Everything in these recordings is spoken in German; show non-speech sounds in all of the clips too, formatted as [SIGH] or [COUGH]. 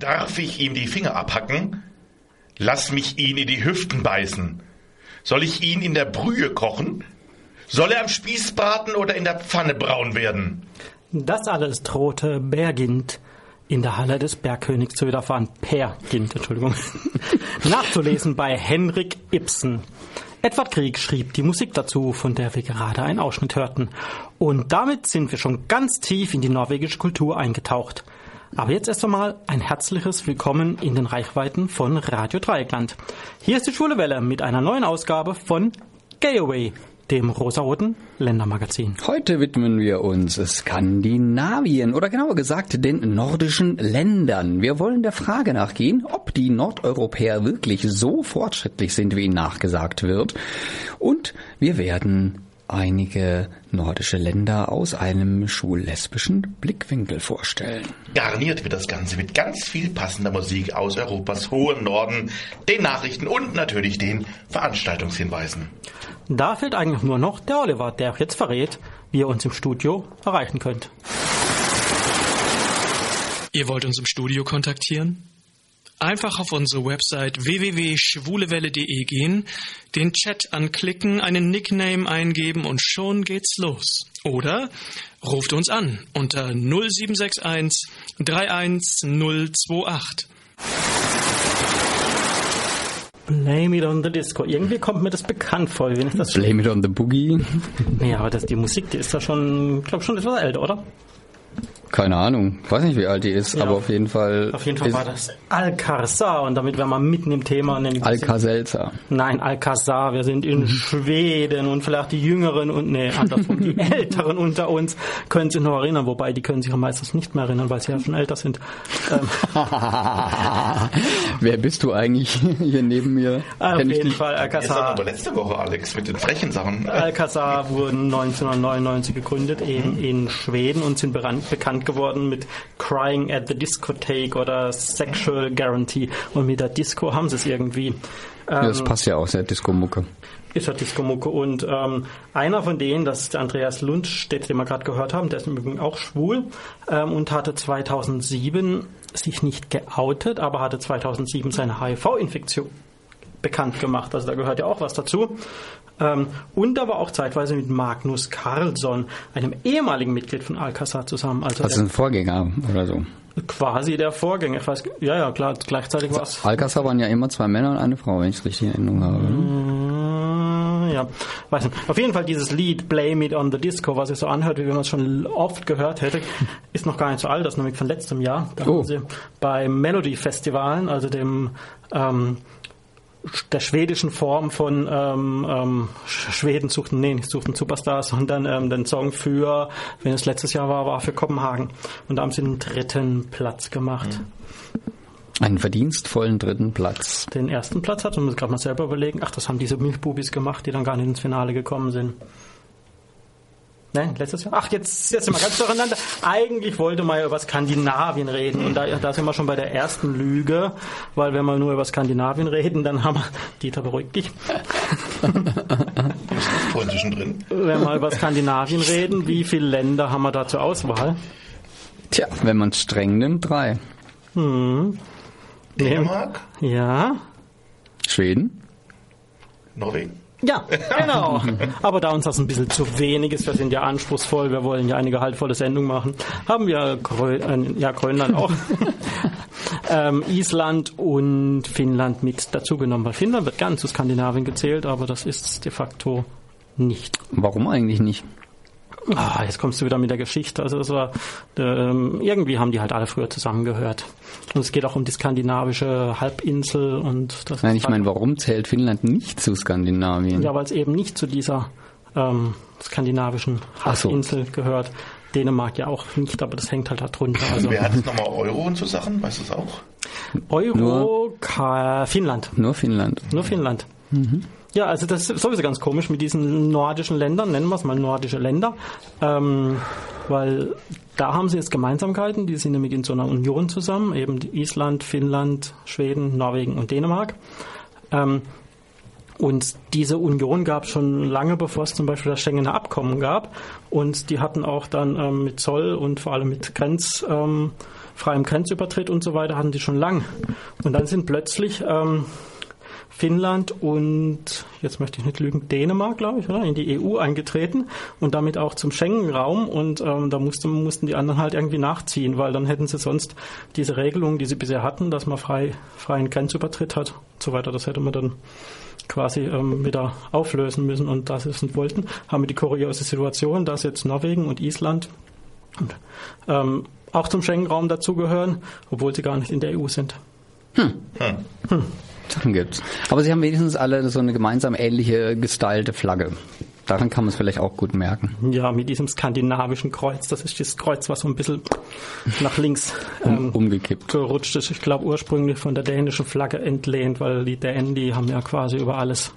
Darf ich ihm die Finger abhacken? Lass mich ihn in die Hüften beißen. Soll ich ihn in der Brühe kochen? Soll er am Spieß braten oder in der Pfanne braun werden? Das alles drohte Bergind in der Halle des Bergkönigs zu widerfahren. Per Gint, Entschuldigung. [LAUGHS] Nachzulesen bei Henrik Ibsen. Edward Krieg schrieb die Musik dazu, von der wir gerade einen Ausschnitt hörten. Und damit sind wir schon ganz tief in die norwegische Kultur eingetaucht. Aber jetzt erst einmal ein herzliches Willkommen in den Reichweiten von Radio Dreieckland. Hier ist die Schwule Welle mit einer neuen Ausgabe von Gay Away, dem rosaroten Ländermagazin. Heute widmen wir uns Skandinavien oder genauer gesagt den nordischen Ländern. Wir wollen der Frage nachgehen, ob die Nordeuropäer wirklich so fortschrittlich sind, wie ihnen nachgesagt wird. Und wir werden einige nordische Länder aus einem schullesbischen Blickwinkel vorstellen. Garniert wird das Ganze mit ganz viel passender Musik aus Europas hohen Norden, den Nachrichten und natürlich den Veranstaltungshinweisen. Da fehlt eigentlich nur noch der Oliver, der auch jetzt verrät, wie ihr uns im Studio erreichen könnt. Ihr wollt uns im Studio kontaktieren? Einfach auf unsere Website www.schwulewelle.de gehen, den Chat anklicken, einen Nickname eingeben und schon geht's los. Oder ruft uns an unter 0761 31028. Blame it on the disco. Irgendwie kommt mir das bekannt vor. Wie ist das schon? Blame it on the Boogie. Nee, aber das, die Musik, die ist da schon, ich glaube schon etwas älter, oder? Keine Ahnung, weiß nicht, wie alt die ist, Ja, aber auf jeden Fall. Auf jeden Fall ist war das Alcazar und damit wären wir mitten im Thema. Alka-Seltzer. Nein, Alcazar, wir sind Mhm. in [LAUGHS] Schweden und vielleicht die Jüngeren und, nee, andersrum, die [LAUGHS] Älteren unter uns können sich noch erinnern, wobei die können sich ja meistens nicht mehr erinnern, weil sie ja schon älter sind. Ähm, [LAUGHS] Wer bist du eigentlich hier neben mir? auf Kenn ich jeden? Fall Jetzt Alcazar. aber letzte Woche, Alex, mit den frechen Sachen. Alcazar wurden 1999 gegründet, eben Mhm. in Schweden und sind beran- bekannt geworden mit Crying at the Discotheque oder Sexual Guarantee. Und mit der Disco haben sie es irgendwie. Ja, das passt ja auch sehr Disco-Mucke. ist er Disco-Mucke. Und ähm, einer von denen, das ist der Andreas Lundstedt, den wir gerade gehört haben, der ist im Übrigen auch schwul ähm, und hatte 2007 sich nicht geoutet, aber hatte 2007 seine HIV-Infektion bekannt gemacht. Also da gehört ja auch was dazu. Ähm, und aber auch zeitweise mit Magnus Carlsson, einem ehemaligen Mitglied von Alcazar zusammen. Also der, ein Vorgänger oder so. quasi der Vorgänger. Ich weiß, ja, ja, klar, gleichzeitig war es. Alcazar waren ja immer zwei Männer und eine Frau, wenn ich es richtig in Erinnerung habe. Mm, Ja, weiß nicht. Auf jeden Fall dieses Lied Blame It on the Disco, was sich so anhört, wie wenn man es schon oft gehört hätte, [LAUGHS] ist noch gar nicht so alt, das ist nämlich von letztem Jahr. Da Oh. haben sie bei Melody Festivalen, also dem ähm, der schwedischen Form von ähm, ähm, Sch- Schweden suchten, nee, nicht suchten Superstars, sondern ähm, den Song für, wenn es letztes Jahr war, war für Kopenhagen. Und da haben sie den dritten Platz gemacht. Einen verdienstvollen dritten Platz. den ersten Platz hat und muss gerade mal selber überlegen, ach, das haben diese Milchbubis gemacht, die dann gar nicht ins Finale gekommen sind. Nein, letztes Jahr? Ach, jetzt, jetzt sind wir ganz durcheinander. Eigentlich wollte man ja über Skandinavien reden und da, da sind wir schon bei der ersten Lüge, weil wenn wir nur über Skandinavien reden, dann haben wir, Dieter beruhigt dich, Vorhin zwischendrin. wenn wir über Skandinavien reden, wie viele Länder haben wir da zur Auswahl? Tja, wenn man es streng nimmt, drei. Dänemark, Ja, Schweden? Norwegen. Ja, genau. Aber da uns das ein bisschen zu wenig ist, wir sind ja anspruchsvoll, wir wollen ja eine gehaltvolle Sendung machen, haben wir Grö äh, ja, Grönland auch, [LAUGHS] ähm, Island und Finnland mit dazugenommen, weil Finnland wird gern zu Skandinavien gezählt, aber das ist de facto nicht. Warum eigentlich nicht? Ah, jetzt kommst du wieder mit der Geschichte. Also das war ähm, irgendwie haben die halt alle früher zusammengehört. Und es geht auch um die skandinavische Halbinsel und das Nein, ist ich halt- meine, warum zählt Finnland nicht zu Skandinavien? Ja, weil es eben nicht zu dieser ähm, skandinavischen Ach so. Halbinsel gehört. Dänemark ja auch nicht, aber das hängt halt da drunter. Also Wer hat jetzt nochmal Euro und so Sachen? Weißt du es auch? Euro, Ka Finnland. Nur Finnland. Nur Finnland. Ja, also das ist sowieso ganz komisch mit diesen nordischen Ländern, nennen wir es mal nordische Länder, ähm, weil da haben sie jetzt Gemeinsamkeiten, die sind nämlich in so einer Union zusammen, eben Island, Finnland, Schweden, Norwegen und Dänemark. Ähm, und diese Union gab es schon lange, bevor es zum Beispiel das Schengener Abkommen gab. Und die hatten auch dann ähm, mit Zoll und vor allem mit Grenzverfahren ähm, freiem Grenzübertritt und so weiter hatten die schon lang. Und dann sind plötzlich ähm, Finnland und, jetzt möchte ich nicht lügen, Dänemark, glaube ich, oder? in die EU eingetreten und damit auch zum Schengen-Raum. Und ähm, da musste, mussten die anderen halt irgendwie nachziehen, weil dann hätten sie sonst diese Regelung, die sie bisher hatten, dass man frei, freien Grenzübertritt hat und so weiter, das hätte man dann quasi ähm, wieder auflösen müssen. Und da sie es nicht wollten, haben wir die kuriose Situation, dass jetzt Norwegen und Island und, ähm, auch zum Schengen-Raum dazugehören, obwohl sie gar nicht in der EU sind. Hm. Hm. Sachen gibt's. Aber sie haben wenigstens alle so eine gemeinsam ähnliche gestylte Flagge. Daran kann man es vielleicht auch gut merken. Ja, mit diesem skandinavischen Kreuz. Das ist das Kreuz, was so ein bisschen nach links ähm, umgekippt gerutscht ist. Ich glaube ursprünglich von der dänischen Flagge entlehnt, weil die Dänen, die haben ja quasi über alles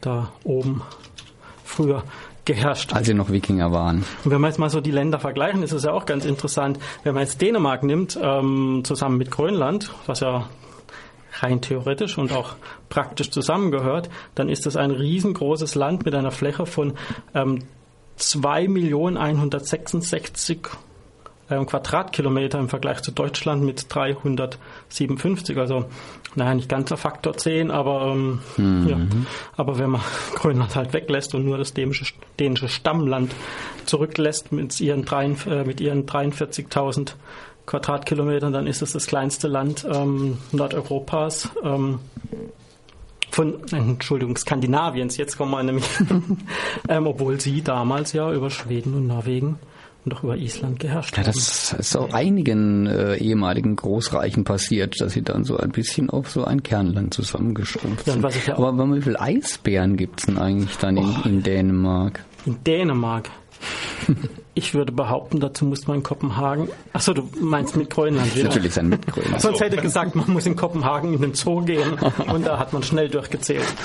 da oben früher geherrscht. Als sie noch Wikinger waren. Und wenn wir jetzt mal so die Länder vergleichen, ist es ja auch ganz interessant. Wenn man jetzt Dänemark nimmt, ähm, zusammen mit Grönland, was ja rein theoretisch und auch praktisch zusammengehört, dann ist das ein riesengroßes Land mit einer Fläche von ähm, 2.166 ähm, Quadratkilometer im Vergleich zu Deutschland mit 357. Also naja, nicht ganz der Faktor 10, aber, ähm, mhm. ja. aber wenn man [LAUGHS] Grönland halt weglässt und nur das dänische, dänische Stammland zurücklässt mit ihren, äh, mit ihren 43.000 Quadratkilometern, dann ist es das kleinste Land ähm, Nordeuropas. Ähm, von, Entschuldigung, Skandinaviens, jetzt kommen wir nämlich, [LAUGHS] ähm, obwohl sie damals ja über Schweden und Norwegen und auch über Island geherrscht ja, haben. Das ist auch einigen äh, ehemaligen Großreichen passiert, dass sie dann so ein bisschen auf so ein Kernland zusammengeschrumpft sind. Ja, aber, wie viele Eisbären gibt es denn eigentlich dann in, oh, in Dänemark? In Dänemark? [LAUGHS] Ich würde behaupten, dazu muss man in Kopenhagen. Achso, du meinst mit Grönland wieder. Natürlich sein mit Grönland. Sonst hätte gesagt, man muss in Kopenhagen in den Zoo gehen [LAUGHS] und da hat man schnell durchgezählt. [LAUGHS]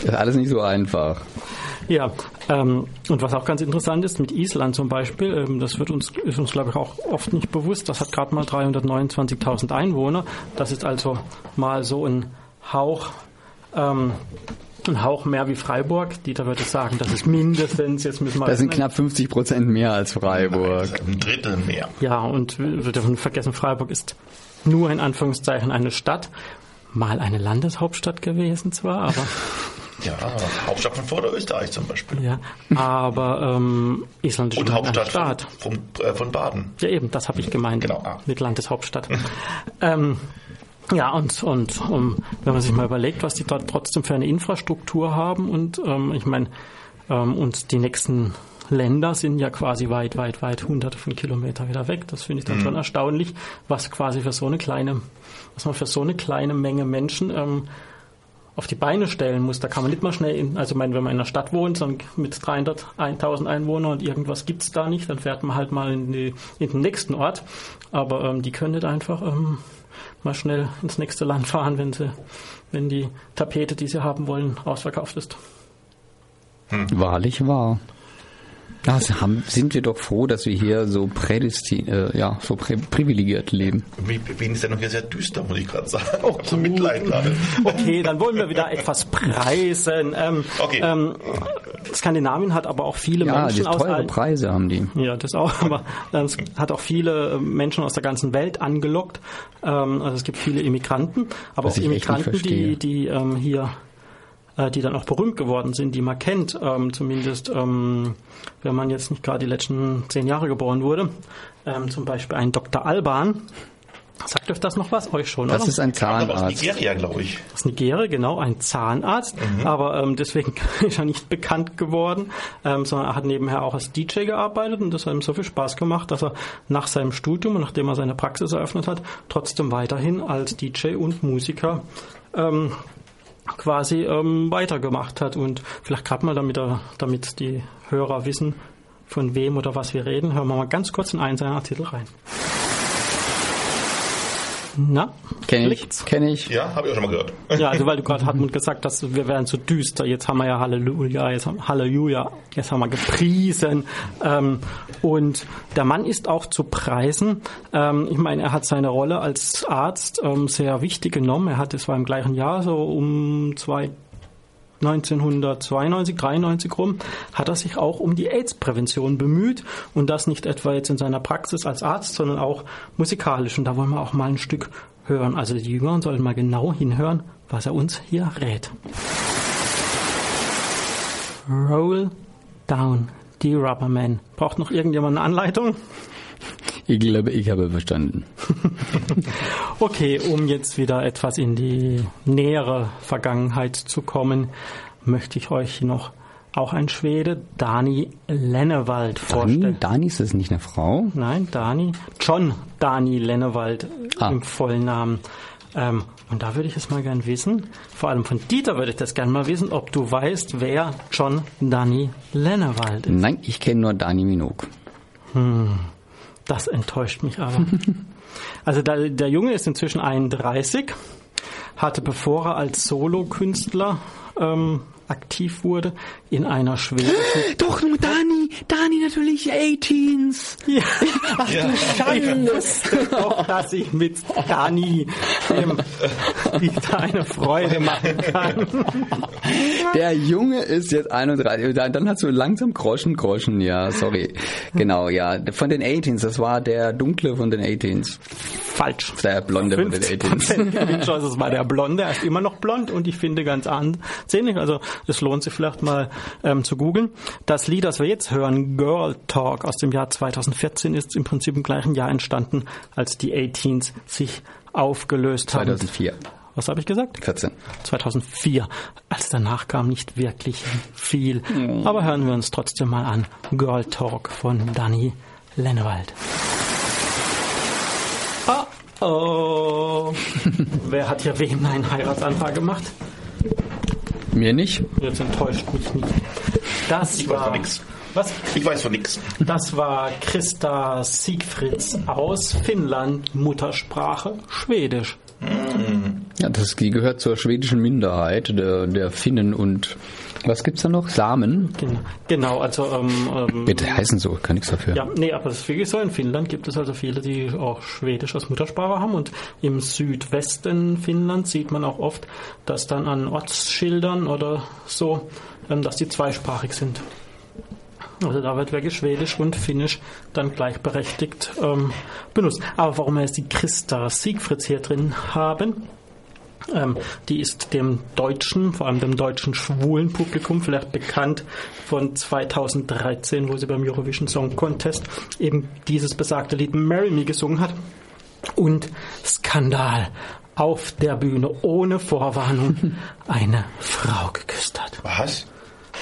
Das ist alles nicht so einfach. Ja, ähm, und was auch ganz interessant ist, mit Island zum Beispiel, ähm, das wird uns, ist uns glaube ich auch oft nicht bewusst, das hat gerade mal 329.000 Einwohner. Das ist also mal so ein Hauch ähm, ein Hauch mehr wie Freiburg. Dieter würde sagen, das ist mindestens, jetzt müssen wir. Das sind knapp 50 Prozent mehr als Freiburg. Nein, ein Drittel mehr. Ja, und wir dürfen vergessen, Freiburg ist nur in Anführungszeichen eine Stadt. Mal eine Landeshauptstadt gewesen zwar, aber. [LAUGHS] Ja, Hauptstadt von Vorderösterreich zum Beispiel. Ja, aber ähm, Island ist Und Hauptstadt Staat. Von, äh, von, Baden. Ja, eben, das habe ich gemeint. Genau. Ah. Mit Landeshauptstadt. [LAUGHS] ähm, ja, und, und um, wenn man sich mal überlegt, was die dort trotzdem für eine Infrastruktur haben und ähm, ich meine, ähm, und die nächsten Länder sind ja quasi weit, weit, weit hunderte von Kilometern wieder weg. Das finde ich dann mhm. schon erstaunlich, was quasi für so eine kleine, was man für so eine kleine Menge Menschen ähm, auf die Beine stellen muss. Da kann man nicht mal schnell, in, also mein, wenn man in einer Stadt wohnt, dann mit 300, 1000 Einwohnern und irgendwas gibt's da nicht, dann fährt man halt mal in, die, in den nächsten Ort. Aber ähm, die können nicht einfach ähm, mal schnell ins nächste Land fahren, wenn sie, wenn die Tapete, die sie haben wollen, ausverkauft ist. Hm. Wahrlich wahr. Ja, haben, sind wir doch froh, dass wir hier so prädestin, äh, ja, so prä privilegiert leben. Wen ist ja noch hier sehr düster, muss ich gerade sagen. Oh, so Mitleid gerade. Okay, dann wollen wir wieder etwas preisen. Ähm, okay. Ähm, Skandinavien hat aber auch viele ja, Menschen aus teure Preise haben die. Ja, das auch, [LAUGHS] aber es hat auch viele ähm, Menschen aus der ganzen Welt angelockt. Ähm, also es gibt viele Immigranten, aber Was auch Immigranten, die, die ähm, hier äh, die dann auch berühmt geworden sind, die man kennt, ähm, zumindest ähm, wenn man jetzt nicht gerade die letzten zehn Jahre geboren wurde. Ähm, zum Beispiel ein Dr. Alban. Sagt euch das noch was? Euch schon, Das oder? ist ein Zahnarzt. Aus Nigeria, glaube ich. Aus Nigeria, genau, ein Zahnarzt. Mhm. Aber ähm, deswegen [LAUGHS] ist er nicht bekannt geworden, ähm, sondern er hat nebenher auch als DJ gearbeitet und das hat ihm so viel Spaß gemacht, dass er nach seinem Studium und nachdem er seine Praxis eröffnet hat, trotzdem weiterhin als DJ und Musiker ähm, quasi ähm, weitergemacht hat. Und vielleicht gerade mal, damit, er, damit die Hörer wissen, von wem oder was wir reden, hören wir mal ganz kurz in einen seiner Artikel rein. Na? Kenne ich. Kenn ich. Ja, habe ich auch schon mal gehört. Ja, also weil du gerade Hartmut gesagt hast, wir wären zu düster. Jetzt haben wir ja Halleluja, jetzt haben, Halleluja, jetzt haben wir gepriesen. Ähm, und der Mann ist auch zu preisen. Ähm, ich meine, er hat seine Rolle als Arzt ähm, sehr wichtig genommen. Er hat, es war im gleichen Jahr, so um zwei 1992, 93 rum, hat er sich auch um die AIDS-Prävention bemüht und das nicht etwa jetzt in seiner Praxis als Arzt, sondern auch musikalisch. Und da wollen wir auch mal ein Stück hören. Also die Jüngeren sollen mal genau hinhören, was er uns hier rät. Roll down, die Rubberman. Braucht noch irgendjemand eine Anleitung? Ich glaube, ich habe verstanden. [LAUGHS] Okay, um jetzt wieder etwas in die nähere Vergangenheit zu kommen, möchte ich euch noch auch ein Schwede, Dani Lennewald, Dani, vorstellen. Dani ist das nicht eine Frau? Nein, Dani, John Dani Lennewald Ah. im vollen Namen. Ähm, und da würde ich es mal gern wissen, vor allem von Dieter würde ich das gern mal wissen, ob du weißt, wer John Dani Lennewald ist. Nein, ich kenne nur Dani Minogue. Das enttäuscht mich aber. [LAUGHS] Also der, der Junge ist inzwischen 31, hatte bevor er als Solokünstler ähm, aktiv wurde, in einer schwedischen [GASPS] Doch, nur Dani, Dani natürlich 18s. Ja. [LAUGHS] Ach du Schande. [LAUGHS] doch, dass ich mit Dani dem Dieter eine Freude machen kann. [LAUGHS] Der Junge ist jetzt 31. Dann dann hast du langsam Groschen, Groschen, ja, sorry. Genau, ja. Von den 18s, das war der dunkle von den 18s. Falsch. Der blonde 18s. 50% Gewinnchance, das war der Blonde. Er ist immer noch blond und ich finde ganz ansehnlich. Also es lohnt sich vielleicht mal ähm, zu googeln. Das Lied, das wir jetzt hören, Girl Talk aus dem Jahr 2014, ist im Prinzip im gleichen Jahr entstanden, als die 18s sich aufgelöst haben. 2004. Was habe ich gesagt? 14. 2004. Als danach kam nicht wirklich viel. Aber hören wir uns trotzdem mal an. Girl Talk von Dani Lennewald. Oh. [LAUGHS] Wer hat hier wem einen Heiratsantrag gemacht? Mir nicht. Jetzt enttäuscht mich nicht. Das Ich weiß war von nix. Was? Ich weiß von nix. Das war Christa Siegfrieds aus Finnland, Muttersprache Schwedisch. Ja, das die gehört zur schwedischen Minderheit der, der Finnen und was gibt's da noch? Samen? Genau, genau also ähm, ähm, Bitte heißen so, kann nichts dafür. Ja, nee, aber das ist wirklich so. In Finnland gibt es also viele, die auch Schwedisch als Muttersprache haben. Und im Südwesten Finnlands sieht man auch oft, dass dann an Ortsschildern oder so, ähm, dass die zweisprachig sind. Also da wird wirklich Schwedisch und Finnisch dann gleichberechtigt ähm, benutzt. Aber warum wir jetzt die Christa Siegfrieds hier drin haben, ähm, die ist dem deutschen, vor allem dem deutschen schwulen Publikum vielleicht bekannt von 2013, wo sie beim Eurovision Song Contest eben dieses besagte Lied Marry Me gesungen hat. Und Skandal auf der Bühne ohne Vorwarnung [LAUGHS] eine Frau geküsst hat. Was?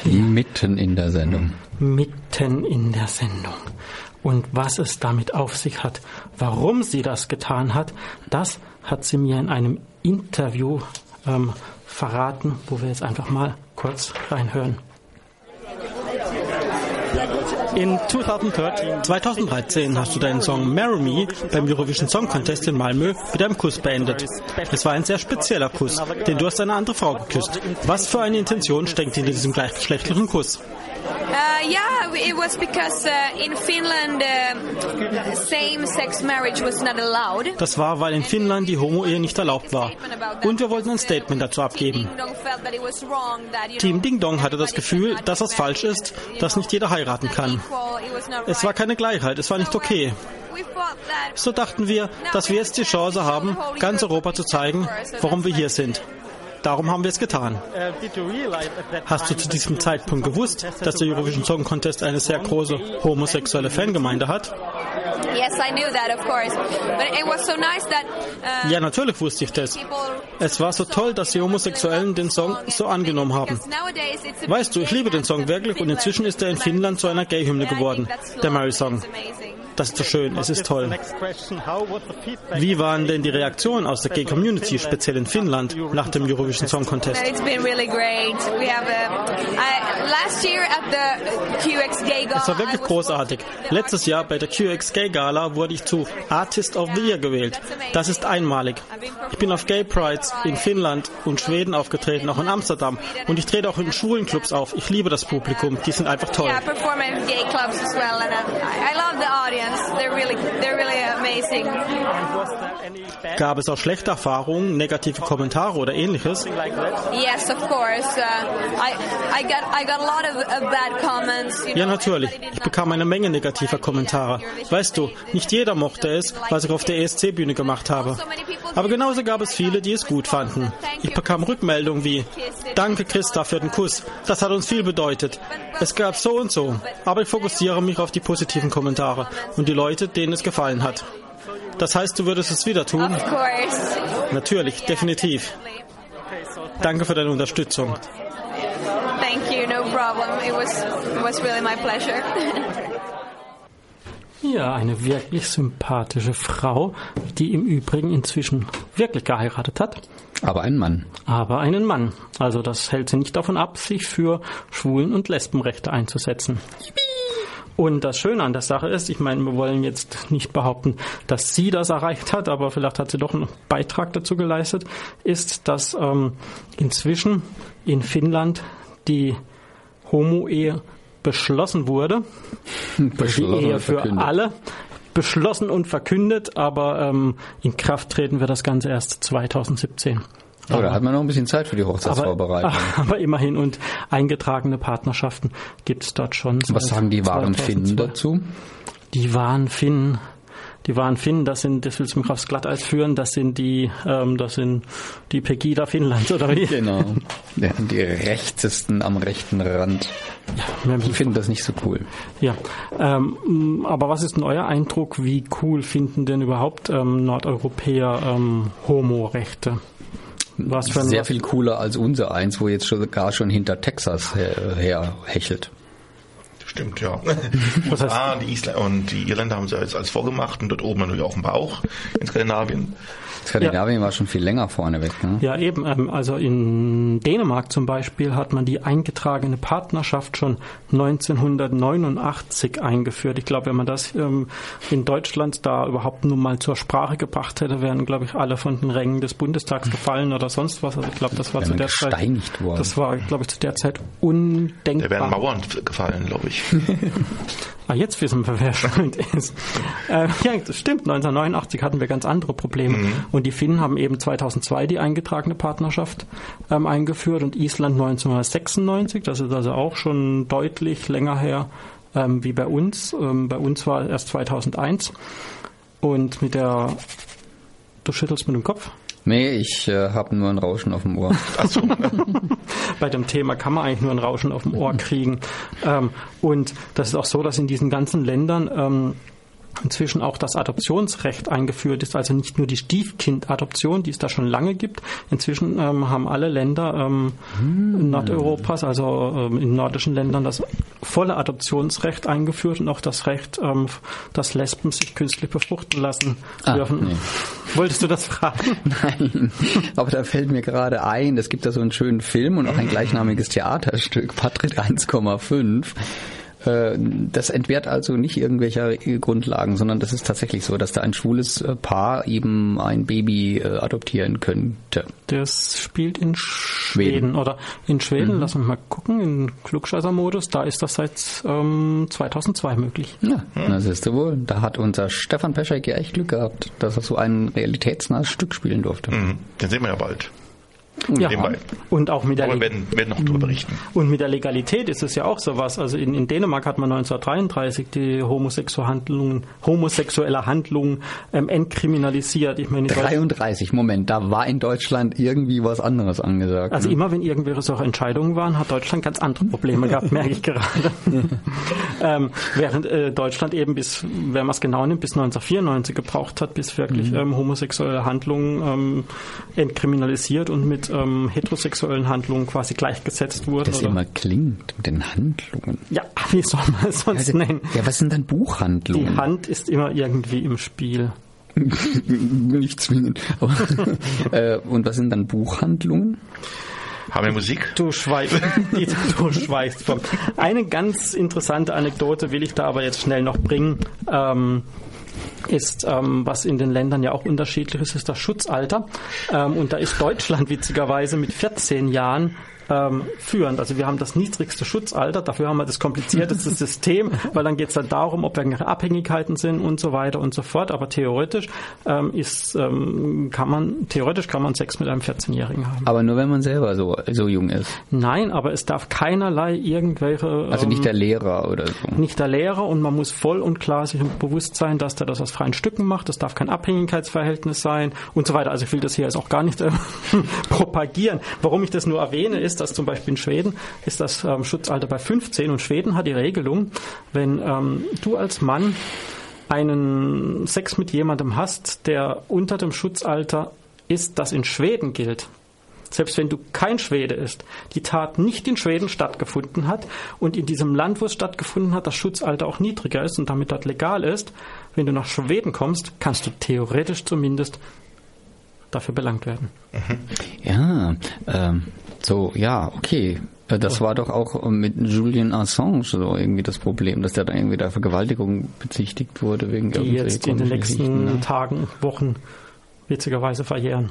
Mitten in der Sendung. Mitten in der Sendung. Und was es damit auf sich hat, warum sie das getan hat, das hat sie mir in einem Interview ähm, verraten, wo wir jetzt einfach mal kurz reinhören. In 2013, 2013 hast du deinen Song Marry Me beim Eurovision Song Contest in Malmö mit einem Kuss beendet. Es war ein sehr spezieller Kuss, denn du hast eine andere Frau geküsst. Was für eine Intention steckt hinter diesem gleichgeschlechtlichen Kuss? Uh, yeah, it was because uh, in Finland uh, same-sex marriage was not allowed. Das war, weil in Finnland die Homo-Ehe nicht erlaubt war. Und wir wollten ein Statement dazu abgeben. Team Ding Dong hatte das Gefühl, dass es falsch ist, dass nicht jeder heiraten kann. Es war keine Gleichheit, es war nicht okay. So dachten wir, dass wir jetzt die Chance haben, ganz Europa zu zeigen, warum wir hier sind. Darum haben wir es getan. Hast du zu diesem Zeitpunkt gewusst, dass der Eurovision Song Contest eine sehr große homosexuelle Fangemeinde hat? Uh, Ja, natürlich wusste ich das. Es war so toll, dass die Homosexuellen den Song so angenommen haben. Weißt du, ich liebe den Song wirklich und inzwischen ist er in Finnland zu einer Gay-Hymne geworden, der Mary-Song. Das ist so schön, es ist toll. Wie waren denn die Reaktionen aus der Gay-Community, speziell in Finnland, nach dem Eurovision Song Contest? Gay. Es war wirklich großartig. Letztes Jahr bei der QX Gay Gala wurde ich zu Artist of the Year gewählt. Das ist einmalig. Ich bin auf Gay Prides in Finnland und Schweden aufgetreten, auch in Amsterdam. Und ich trete auch in schwulen Clubs auf. Ich liebe das Publikum. Die sind einfach toll. Yeah, I perform in gay clubs as well, and I, I love the audience. They're really, they're really amazing. Gab es auch schlechte Erfahrungen, negative Kommentare oder ähnliches? Yes, of course. I, I got I got a lot of, of bad comments. You Ja, natürlich. Ich bekam eine Menge negativer Kommentare. Weißt du, nicht jeder mochte es, was ich auf der ESC-Bühne gemacht habe. Aber genauso gab es viele, die es gut fanden. Ich bekam Rückmeldungen wie, danke Christa für den Kuss, das hat uns viel bedeutet. Es gab so und so. Aber ich fokussiere mich auf die positiven Kommentare und die Leute, denen es gefallen hat. Das heißt, du würdest es wieder tun? Natürlich, definitiv. Danke für deine Unterstützung. Thank you. No problem. It was it was really my pleasure. Ja, eine wirklich sympathische Frau, die im Übrigen inzwischen wirklich geheiratet hat, Aber ein Mann. aber einen Mann. Also das hält sie nicht davon ab, sich für Schwulen- und Lesbenrechte einzusetzen. Und das Schöne an der Sache ist, ich meine, wir wollen jetzt nicht behaupten, dass sie das erreicht hat, aber vielleicht hat sie doch einen Beitrag dazu geleistet, ist, dass ähm, inzwischen in Finnland die Homo-Ehe beschlossen wurde. [LAUGHS] die Beschlossen Ehe und für verkündet. alle beschlossen und verkündet, aber ähm, in Kraft treten wir das Ganze erst 2017. Oh, da hat man noch ein bisschen Zeit für die Hochzeitsvorbereitung. aber [LAUGHS] immerhin und eingetragene Partnerschaften gibt es dort schon. Was sagen die wahren 2002. Finnen dazu? Die wahren Finnen. Die wahren Finnen, das sind, das willst du mich aufs Glatteis führen, das sind die, ähm, das sind die Pegida Finnlands, oder wie? Genau. [LAUGHS] Ja, die rechtesten am rechten Rand. Die finden das nicht so cool. Ja, ähm, aber was ist denn euer Eindruck? Wie cool finden denn überhaupt ähm, Nordeuropäer ähm, Homo-Rechte? Was für ein, Sehr viel cooler als unser eins, wo jetzt schon, gar schon hinter Texas her, her hechelt. Stimmt, ja. [LAUGHS] Was heißt- ah, die Isländer und die Irländer haben sie jetzt als vorgemacht und dort oben natürlich auch im Bauch in Skandinavien. Skandinavien war schon viel länger vorne weg. Ne? Ja, eben. Ähm, also in Dänemark zum Beispiel hat man die eingetragene Partnerschaft schon 1989 eingeführt. Ich glaube, wenn man das ähm, in Deutschland da überhaupt nur mal zur Sprache gebracht hätte, wären, glaube ich, alle von den Rängen des Bundestags gefallen oder sonst was. Also ich glaube, das war zu der Zeit. worden. Das war, glaube ich, zu der Zeit Da undenkbar. wären Mauern gefallen, glaube ich. [LAUGHS] Ah, jetzt wissen wir, wer schuld ist. Äh, ja, das stimmt. 1989 hatten wir ganz andere Probleme. Und die Finnen haben eben 2002 die eingetragene Partnerschaft ähm, eingeführt und Island 1996. Das ist also auch schon deutlich länger her ähm, wie bei uns. Ähm, bei uns war erst 2001. Und mit der... Du schüttelst mit dem Kopf. Nee, ich äh, habe nur ein Rauschen auf dem Ohr. [LAUGHS] [LAUGHS] bei dem Thema kann man eigentlich nur ein Rauschen auf dem Ohr kriegen. Ähm, und das ist auch so, dass in diesen ganzen Ländern ähm, inzwischen auch das Adoptionsrecht eingeführt ist, also nicht nur die Stiefkindadoption, die es da schon lange gibt. Inzwischen ähm, haben alle Länder ähm, Nordeuropas, also ähm, in nordischen Ländern, das volle Adoptionsrecht eingeführt und auch das Recht, ähm, dass Lesben sich künstlich befruchten lassen Ah, dürfen. nee. Wolltest du das fragen? [LAUGHS] Nein, aber da fällt mir gerade ein, es gibt da so einen schönen Film und auch ein [LAUGHS] gleichnamiges Theaterstück, Patrick 1,5. Äh, Das entbehrt also nicht irgendwelcher Grundlagen, sondern das ist tatsächlich so, dass da ein schwules äh, Paar eben ein Baby äh, adoptieren könnte. Das spielt in Schweden, oder in Schweden, lass uns mal gucken, in Klugscheißer-Modus, da ist das seit ähm, 2002 möglich. Ja, das ist wohl. Da hat unser Stefan Peschek ja echt Glück gehabt, dass er so ein realitätsnahes Stück spielen durfte. Mhm. Den sehen wir ja bald. Ja. Nebenbei. Und auch mit der, Aber wir werden, werden noch darüber berichten. und mit der Legalität ist es ja auch sowas. Also in, in Dänemark hat man 1933 die homosexuelle Handlungen, homosexuelle Handlungen ähm, entkriminalisiert. Ich meine, in Deutschland- 33, Moment, da war in Deutschland irgendwie was anderes angesagt. Also ne? immer wenn irgendwelche solche Entscheidungen waren, hat Deutschland ganz andere Probleme gehabt, [LAUGHS] merke ich gerade. [LAUGHS] ähm, während äh, Deutschland eben bis, wenn man es genau nimmt, bis 1994 gebraucht hat, bis wirklich Mhm. ähm, homosexuelle Handlungen ähm, entkriminalisiert und mit ähm, heterosexuellen Handlungen quasi gleichgesetzt wurden. das oder? immer klingt mit den Handlungen. Ja, [LAUGHS] wie soll man es sonst Also, nennen? ja, was sind dann Die Buchhandlungen? Hand ist immer irgendwie im Spiel. [LAUGHS] Nicht zwingend. Aber, [LAUGHS] äh, und was sind dann Buchhandlungen? Haben wir Musik? Du schweigst, du schweigst vom. Eine ganz interessante Anekdote will ich da aber jetzt schnell noch bringen. Ähm, ist, ähm, was in den Ländern ja auch unterschiedlich ist, ist das Schutzalter. Ähm, und da ist Deutschland [LAUGHS] witzigerweise mit 14 Jahren ähm, führend. Also wir haben das niedrigste Schutzalter, dafür haben wir das komplizierteste [LAUGHS] System, weil dann geht es dann darum, ob irgendwelche Abhängigkeiten sind und so weiter und so fort. Aber theoretisch ähm, ist, ähm, kann man, theoretisch kann man Sex mit einem 14-Jährigen haben. Aber nur wenn man selber so, so jung ist. Nein, aber es darf keinerlei irgendwelche. Also nicht ähm, der Lehrer oder so. nicht der Lehrer und man muss voll und klar sich bewusst sein, dass der das aus freien Stücken macht. Das darf kein Abhängigkeitsverhältnis sein und so weiter. Also ich will das hier jetzt auch gar nicht äh, [LAUGHS] propagieren. Warum ich das nur erwähne, ist, dass zum Beispiel in Schweden ist das ähm, Schutzalter bei 15 und Schweden hat die Regelung, wenn ähm, du als Mann einen Sex mit jemandem hast, der unter dem Schutzalter ist, das in Schweden gilt, selbst wenn du kein Schwede ist, die Tat nicht in Schweden stattgefunden hat und in diesem Land, wo es stattgefunden hat, das Schutzalter auch niedriger ist und damit dort legal ist, wenn du nach Schweden kommst, kannst du theoretisch zumindest dafür belangt werden. Ja, ähm, so, ja, okay. Äh, Das war doch auch mit Julian Assange so irgendwie das Problem, dass der dann irgendwie der Vergewaltigung bezichtigt wurde wegen Die jetzt in den nächsten ne? Tagen, Wochen witzigerweise verjähren.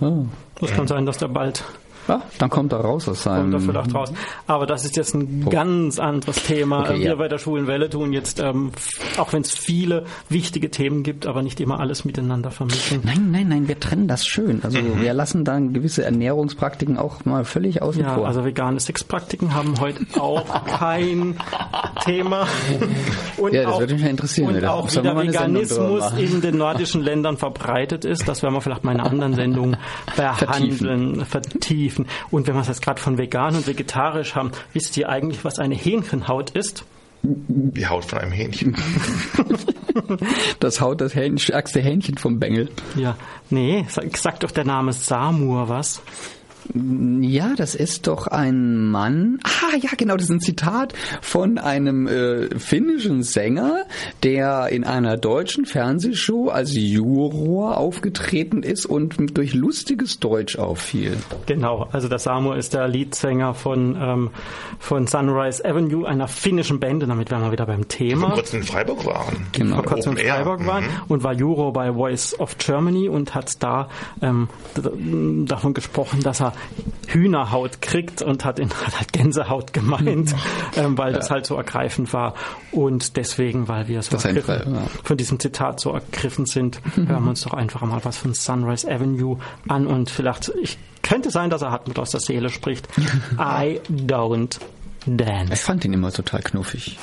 Oh. Es kann sein, dass der bald Ja, dann kommt er raus aus seinem... kommt er vielleicht raus. Aber das ist jetzt ein ganz anderes Thema. Okay, Wir ja. bei der Schwulen Welle tun jetzt, ähm, auch wenn es viele wichtige Themen gibt, aber nicht immer alles miteinander vermischen. Nein, nein, nein, wir trennen das schön. Also wir lassen dann gewisse Ernährungspraktiken auch mal völlig außen Ja, vor. also vegane Sexpraktiken haben heute auch kein Thema. [LAUGHS] Und Ja, das würde mich ja interessieren, Und auch wie der Veganismus in den nordischen Ländern verbreitet ist, das werden wir vielleicht mal in einer anderen Sendung [LAUGHS] behandeln, vertiefen. Und wenn wir es jetzt gerade von vegan und vegetarisch haben, wisst ihr eigentlich, was eine Hähnchenhaut ist? Die Haut von einem Hähnchen. [LAUGHS] das haut das Hähn, stärkste Hähnchen vom Bengel. Ja, nee, sag, sagt doch der Name Samur was. Ja, das ist doch ein Mann. Ah, ja, genau, das ist ein Zitat von einem äh, finnischen Sänger, der in einer deutschen Fernsehshow als Juror aufgetreten ist und durch lustiges Deutsch auffiel. Genau, also der Samur ist der Leadsänger von, ähm, von Sunrise Avenue, einer finnischen Band, und damit wären wir wieder beim Vor Thema. kurzem in Freiburg waren. Genau. vor kurzem in Air. Freiburg waren und war Juror bei Voice of Germany und hat da ähm, davon gesprochen, dass er Hühnerhaut kriegt und hat, in, hat [LAUGHS] halt Gänsehaut gemeint, ähm, weil das halt so ergreifend war. Und deswegen, weil wir so ergriffen, ja. von diesem Zitat so ergriffen sind, hören wir uns doch einfach mal was von Sunrise Avenue an und vielleicht, ich könnte sein, dass er Hartmut aus der Seele spricht. [LAUGHS] I don't Ich dance. fand ihn immer total knuffig.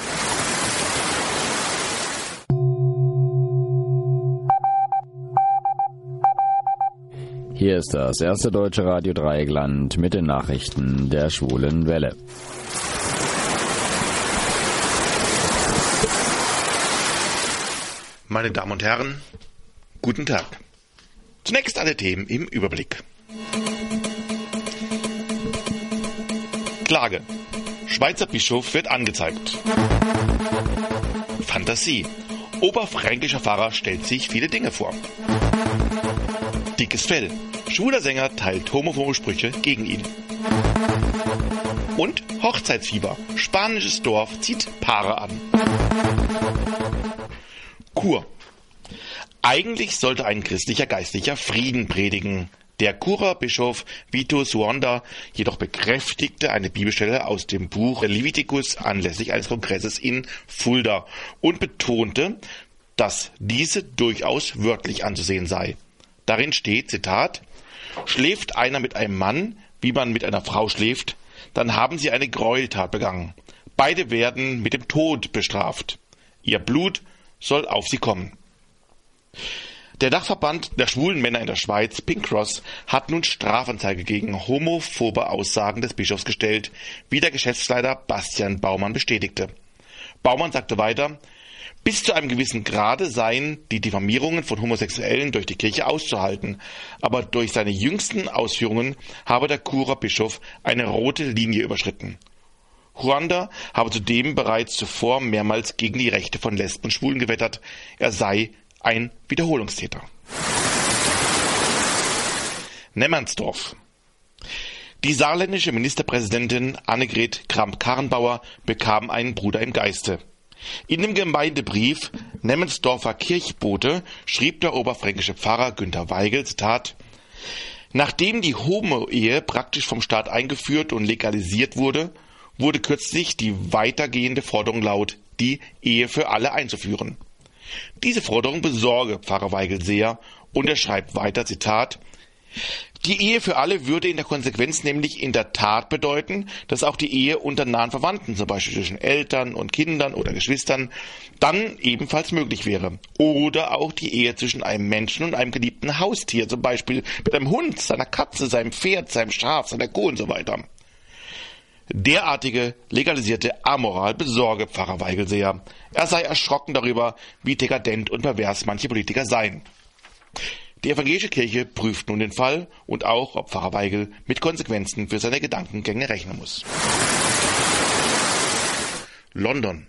Hier ist das erste deutsche Radio Dreieckland mit den Nachrichten der schwulen Welle. Meine Damen und Herren, guten Tag. Zunächst alle Themen im Überblick. Klage. Schweizer Bischof wird angezeigt. Fantasie. Oberfränkischer Pfarrer stellt sich viele Dinge vor. Dickes Fell. Schwuler Sänger teilt homophobe Sprüche gegen ihn. Und Hochzeitsfieber. Spanisches Dorf zieht Paare an. Kur. Eigentlich sollte ein christlicher Geistlicher Frieden predigen. Der Churer Bischof Vito Suonda jedoch bekräftigte eine Bibelstelle aus dem Buch Leviticus anlässlich eines Kongresses in Fulda und betonte, dass diese durchaus wörtlich anzusehen sei. Darin steht, Zitat, Schläft einer mit einem Mann, wie man mit einer Frau schläft, dann haben sie eine Gräueltat begangen. Beide werden mit dem Tod bestraft. Ihr Blut soll auf sie kommen. Der Dachverband der schwulen Männer in der Schweiz, Pink Cross, hat nun Strafanzeige gegen homophobe Aussagen des Bischofs gestellt, wie der Geschäftsleiter Bastian Baumann bestätigte. Baumann sagte weiter, bis zu einem gewissen Grade seien die Diffamierungen von Homosexuellen durch die Kirche auszuhalten, aber durch seine jüngsten Ausführungen habe der Churer Bischof eine rote Linie überschritten. Ruanda habe zudem bereits zuvor mehrmals gegen die Rechte von Lesben und Schwulen gewettert, er sei ein Wiederholungstäter. Nemmernsdorf. Die saarländische Ministerpräsidentin Annegret Kramp-Karrenbauer bekam einen Bruder im Geiste. In dem Gemeindebrief Nemmensdorfer Kirchbote schrieb der oberfränkische Pfarrer Günter Weigel, Zitat, Nachdem die Homo-Ehe praktisch vom Staat eingeführt und legalisiert wurde, wurde kürzlich die weitergehende Forderung laut, die Ehe für alle einzuführen. Diese Forderung besorge Pfarrer Weigel sehr und er schreibt weiter, Zitat, die Ehe für alle würde in der Konsequenz nämlich in der Tat bedeuten, dass auch die Ehe unter nahen Verwandten, zum Beispiel zwischen Eltern und Kindern oder Geschwistern, dann ebenfalls möglich wäre. Oder auch die Ehe zwischen einem Menschen und einem geliebten Haustier, zum Beispiel mit einem Hund, seiner Katze, seinem Pferd, seinem Schaf, seiner Kuh und so weiter. Derartige legalisierte Amoral besorge Pfarrer Weigel sehr. Er sei erschrocken darüber, wie dekadent und pervers manche Politiker seien. Die evangelische Kirche prüft nun den Fall und auch, ob Pfarrer Weigel mit Konsequenzen für seine Gedankengänge rechnen muss. London.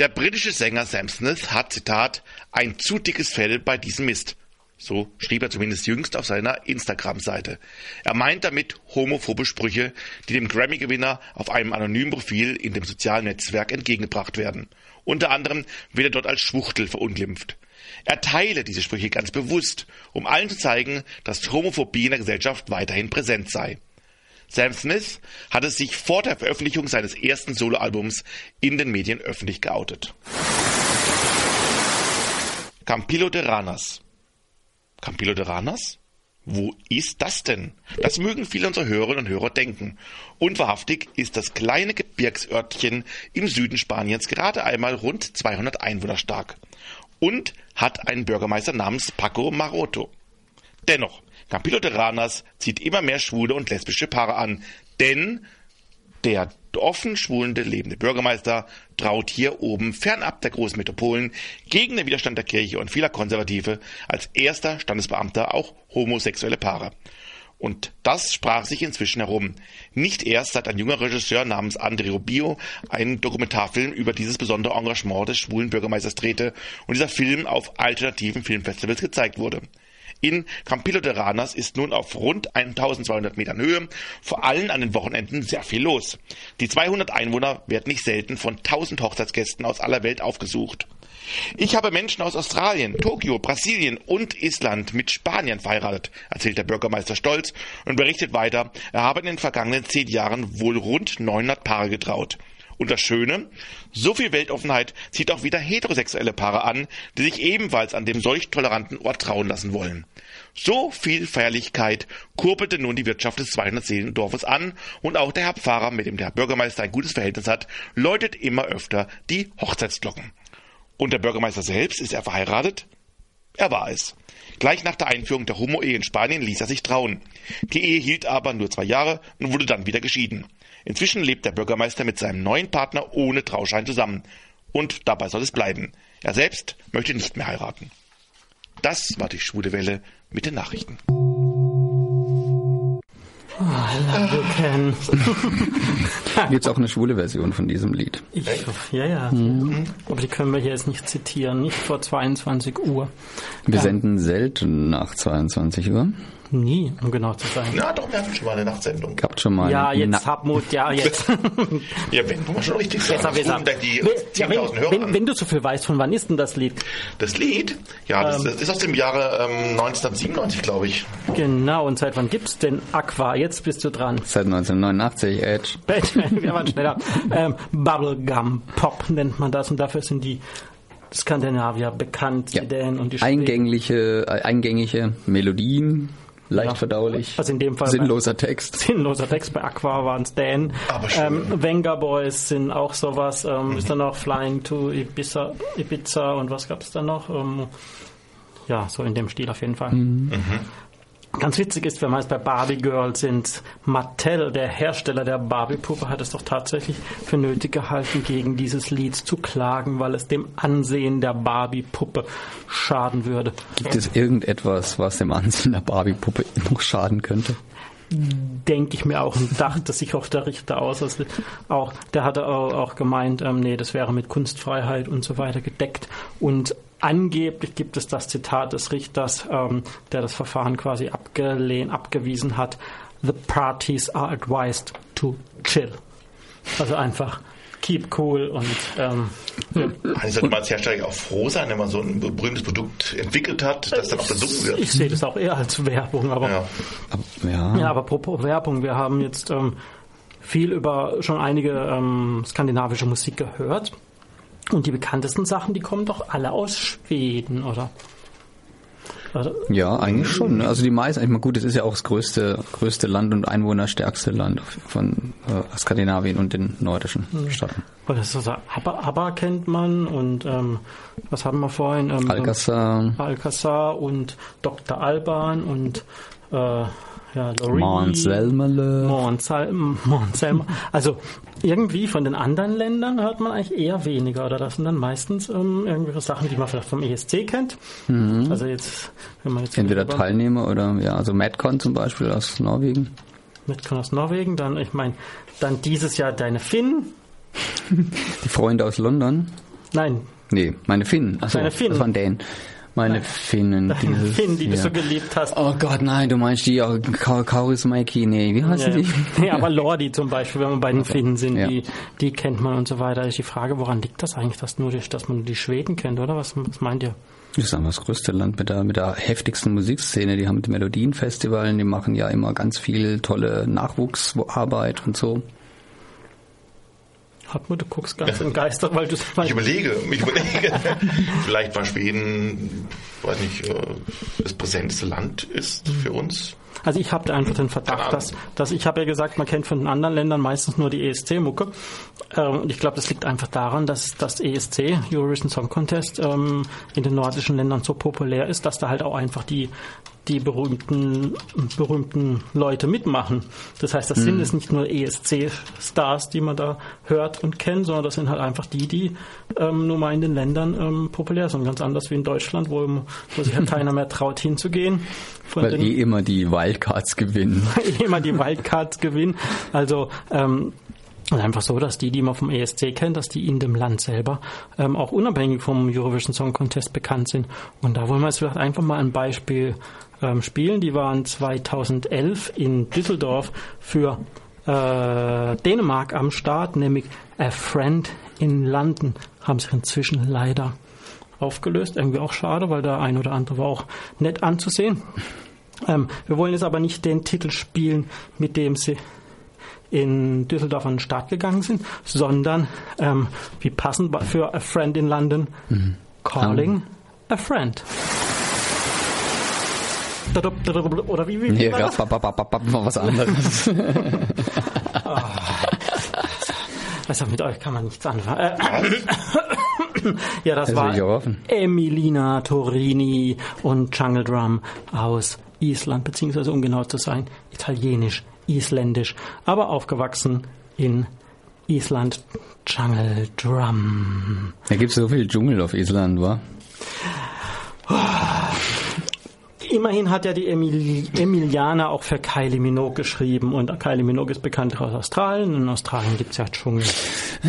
Der britische Sänger Sam Smith hat, Zitat, ein zu dickes Fell bei diesem Mist. So schrieb er zumindest jüngst auf seiner Instagram-Seite. Er meint damit homophobe Sprüche, die dem Grammy-Gewinner auf einem anonymen Profil in dem sozialen Netzwerk entgegengebracht werden. Unter anderem wird er dort als Schwuchtel verunglimpft. Er teile diese Sprüche ganz bewusst, um allen zu zeigen, dass Homophobie in der Gesellschaft weiterhin präsent sei. Sam Smith hatte sich vor der Veröffentlichung seines ersten Soloalbums in den Medien öffentlich geoutet. Campillo de Ranas. Campillo de Ranas? Wo ist das denn? Das mögen viele unserer Hörerinnen und Hörer denken. Und wahrhaftig ist das kleine Gebirgsörtchen im Süden Spaniens gerade einmal rund 200 Einwohner stark und hat einen Bürgermeister namens Paco Maroto. Dennoch, Campillo de Ranas zieht immer mehr schwule und lesbische Paare an, denn der offen schwulende lebende Bürgermeister traut hier oben fernab der großen Metropolen gegen den Widerstand der Kirche und vieler Konservative als erster Standesbeamter auch homosexuelle Paare. Und das sprach sich inzwischen herum. Nicht erst seit ein junger Regisseur namens André Rubio einen Dokumentarfilm über dieses besondere Engagement des schwulen Bürgermeisters drehte und dieser Film auf alternativen Filmfestivals gezeigt wurde. In Campillo de Ranas ist nun auf rund 1200 Metern Höhe vor allem an den Wochenenden sehr viel los. Die 200 Einwohner werden nicht selten von 1000 Hochzeitsgästen aus aller Welt aufgesucht. Ich habe Menschen aus Australien, Tokio, Brasilien und Island mit Spaniern verheiratet, erzählt der Bürgermeister stolz und berichtet weiter, er habe in den vergangenen zehn Jahren wohl rund 900 Paare getraut. Und das Schöne, so viel Weltoffenheit zieht auch wieder heterosexuelle Paare an, die sich ebenfalls an dem solch toleranten Ort trauen lassen wollen. So viel Feierlichkeit kurbelte nun die Wirtschaft des 200 Seelendorfes an und auch der Herr Pfarrer, mit dem der Bürgermeister ein gutes Verhältnis hat, läutet immer öfter die Hochzeitsglocken. Und der Bürgermeister selbst, ist er verheiratet? Er war es. Gleich nach der Einführung der Homo-Ehe in Spanien ließ er sich trauen. Die Ehe hielt aber nur zwei Jahre und wurde dann wieder geschieden. Inzwischen lebt der Bürgermeister mit seinem neuen Partner ohne Trauschein zusammen. Und dabei soll es bleiben. Er selbst möchte nicht mehr heiraten. Das war die Schwule Welle mit den Nachrichten. Oh, I love you, Ken. Gibt es auch eine schwule Version von diesem Lied? Ich, ja, ja. Mhm. Aber die können wir hier jetzt nicht zitieren, nicht vor 22 Uhr. Wir senden selten nach 22 Uhr. Nie, um genau zu sein. Na doch, wir hatten schon mal eine Nachtsendung. Habt schon mal Ja, jetzt Na- Habmut, ja, jetzt. [LAUGHS] Ja, wenn du mal schon richtig Jetzt hab rufen da die Ja, 10.000 wenn, Hörer wenn, wenn du so viel weißt, von wann ist denn das Lied? Das Lied, ja, das, das ist aus dem Jahre ähm, 1997, glaube ich. Genau, und seit wann gibt's denn Aqua? Jetzt bist du dran. Seit 1989, [LAUGHS] Edge. Wir waren schneller. Ähm, Bubblegum Pop nennt man das und dafür sind die Skandinavier bekannt, die Ja. Dänen und die Schweden. Eingängliche, äh, eingängige Melodien, leicht Ja. verdaulich. Also in dem Fall Sinnloser Text. [LAUGHS] Sinnloser Text bei Aqua waren es Dänen. Aber schön. Ähm, Venga Boys sind auch sowas. Ähm, Ist dann noch Flying to Ibiza, Ibiza und was gab es da noch? Ähm, ja, so in dem Stil auf jeden Fall. Ganz witzig ist, wenn wir jetzt bei Barbie Girl sind, Mattel, der Hersteller der Barbie-Puppe, hat es doch tatsächlich für nötig gehalten, gegen dieses Lied zu klagen, weil es dem Ansehen der Barbie-Puppe schaden würde. Gibt es irgendetwas, was dem Ansehen der Barbie-Puppe noch schaden könnte? Denke ich mir auch und [LAUGHS] dachte sich auch der Richter aus. Also auch, der hatte auch, auch gemeint, ähm, nee, das wäre mit Kunstfreiheit und so weiter gedeckt. Und angeblich gibt es das Zitat des Richters, ähm, der das Verfahren quasi abgelehnt, abgewiesen hat. The parties are advised to chill. Also einfach keep cool und ähm, ja. Eigentlich sollte man als Hersteller auch froh sein, wenn man so ein berühmtes Produkt entwickelt hat, das dann auch besungen wird. ich sehe das auch eher als Werbung, aber Ja. Aber, ja. Ja, aber apropos Werbung, wir haben jetzt ähm, viel über schon einige ähm, skandinavische Musik gehört. Und die bekanntesten Sachen, die kommen doch alle aus Schweden, oder? Oder? Ja, eigentlich schon. ne? Also die meisten, ich meine, gut, es ist ja auch das größte, größte Land und einwohnerstärkste Land von äh, Skandinavien und den nordischen Staaten. Oder ist das so, aber, aber kennt man und ähm, was haben wir vorhin? Ähm, Alcazar, Alcazar und Dr. Alban und äh, ja, Loreen. Mont Selmele. Montsal- Montselma. Also irgendwie von den anderen Ländern hört man eigentlich eher weniger. Oder das sind dann meistens ähm, irgendwelche Sachen, die man vielleicht vom ESC kennt. Also jetzt, wenn man jetzt Mhm. Entweder Teilnehmer oder, ja, also Madcon zum Beispiel aus Norwegen. mitkommen aus Norwegen, dann, ich meine, dann dieses Jahr deine Finn. [LAUGHS] Die Freunde aus London. Nein, Nee, meine Finnen. Achso, Deine Finnen. das waren Dänen. Meine Finnen. deine dieses- Finn, die du ja. so geliebt hast. Oh Gott, nein, du meinst die oh, Ka- Kauris Mikey, nee, wie heißen Ja, die? nee, aber Lordi zum Beispiel, wenn wir bei den Finnen sind, Ja. die, die kennt man und so weiter. Ist die Frage, woran liegt das eigentlich, dass, nur die, dass man die Schweden kennt, oder? Was, was meint ihr? Das ist einfach das größte Land mit der, mit der heftigsten Musikszene. Die haben die Melodienfestivalen, die machen ja immer ganz viel tolle Nachwuchsarbeit und so. Hartmut, du guckst ganz entgeistert, weil du Ich überlege, ich überlege. [LAUGHS] Vielleicht weil Schweden, weiß nicht, äh, das präsenteste Land ist für uns. Also ich habe einfach den Verdacht, dass, dass ich habe ja gesagt, man kennt von den anderen Ländern meistens nur die ESC-Mucke. Ähm, und ich glaube, das liegt einfach daran, dass das ESC, Eurovision Song Contest, ähm, in den nordischen Ländern so populär ist, dass da halt auch einfach die die berühmten berühmten Leute mitmachen. Das heißt, das sind es nicht nur ESC-Stars, die man da hört und kennt, sondern das sind halt einfach die, die ähm, nur mal in den Ländern ähm, populär sind. Ganz anders wie in Deutschland, wo, wo sich halt [LAUGHS] keiner mehr traut hinzugehen. Von Weil den- eh immer die Wildcards gewinnen. [LAUGHS] immer die Wildcards gewinnen. Also ähm, ist einfach so, dass die, die man vom ESC kennt, dass die in dem Land selber ähm, auch unabhängig vom Eurovision Song Contest bekannt sind. Und da wollen wir jetzt vielleicht einfach mal ein Beispiel ähm, spielen. Die waren 2011 in Düsseldorf für äh, Dänemark am Start, nämlich A Friend in London. Haben sich inzwischen leider aufgelöst. Irgendwie auch schade, weil der ein oder andere war auch nett anzusehen. Ähm, wir wollen jetzt aber nicht den Titel spielen, mit dem sie in Düsseldorf an den Start gegangen sind, sondern ähm, wie passend für A Friend in London, Calling a Friend. Oder wie, wie, wie Nee, war das? mal was anderes. Also mit euch kann man nichts anfangen. Äh, [COUGHS] ja, das, Das war. Emilina Torini und Jungle Drum aus Island, beziehungsweise um genau zu sein, italienisch, isländisch, aber aufgewachsen in Island. Jungle Drum. Da gibt's so viel Dschungel auf Island, wa? Immerhin hat ja die Emil Emiliana auch für Kylie Minogue geschrieben und Kylie Minogue ist bekannt aus Australien. In Australien gibt's ja Dschungel.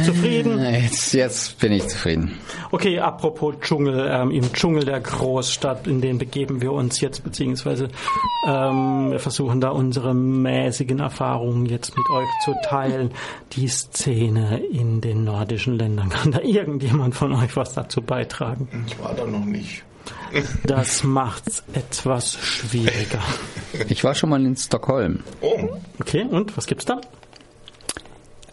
Zufrieden? Jetzt, jetzt bin ich zufrieden. Okay, apropos Dschungel, ähm, im Dschungel der Großstadt, in den begeben wir uns jetzt, beziehungsweise ähm, wir versuchen da unsere mäßigen Erfahrungen jetzt mit euch zu teilen. Die Szene in den nordischen Ländern. Kann da irgendjemand von euch was dazu beitragen? Ich war da noch nicht. Das macht's etwas schwieriger. Ich war schon mal in Stockholm. Oh, Okay, und was gibt's da?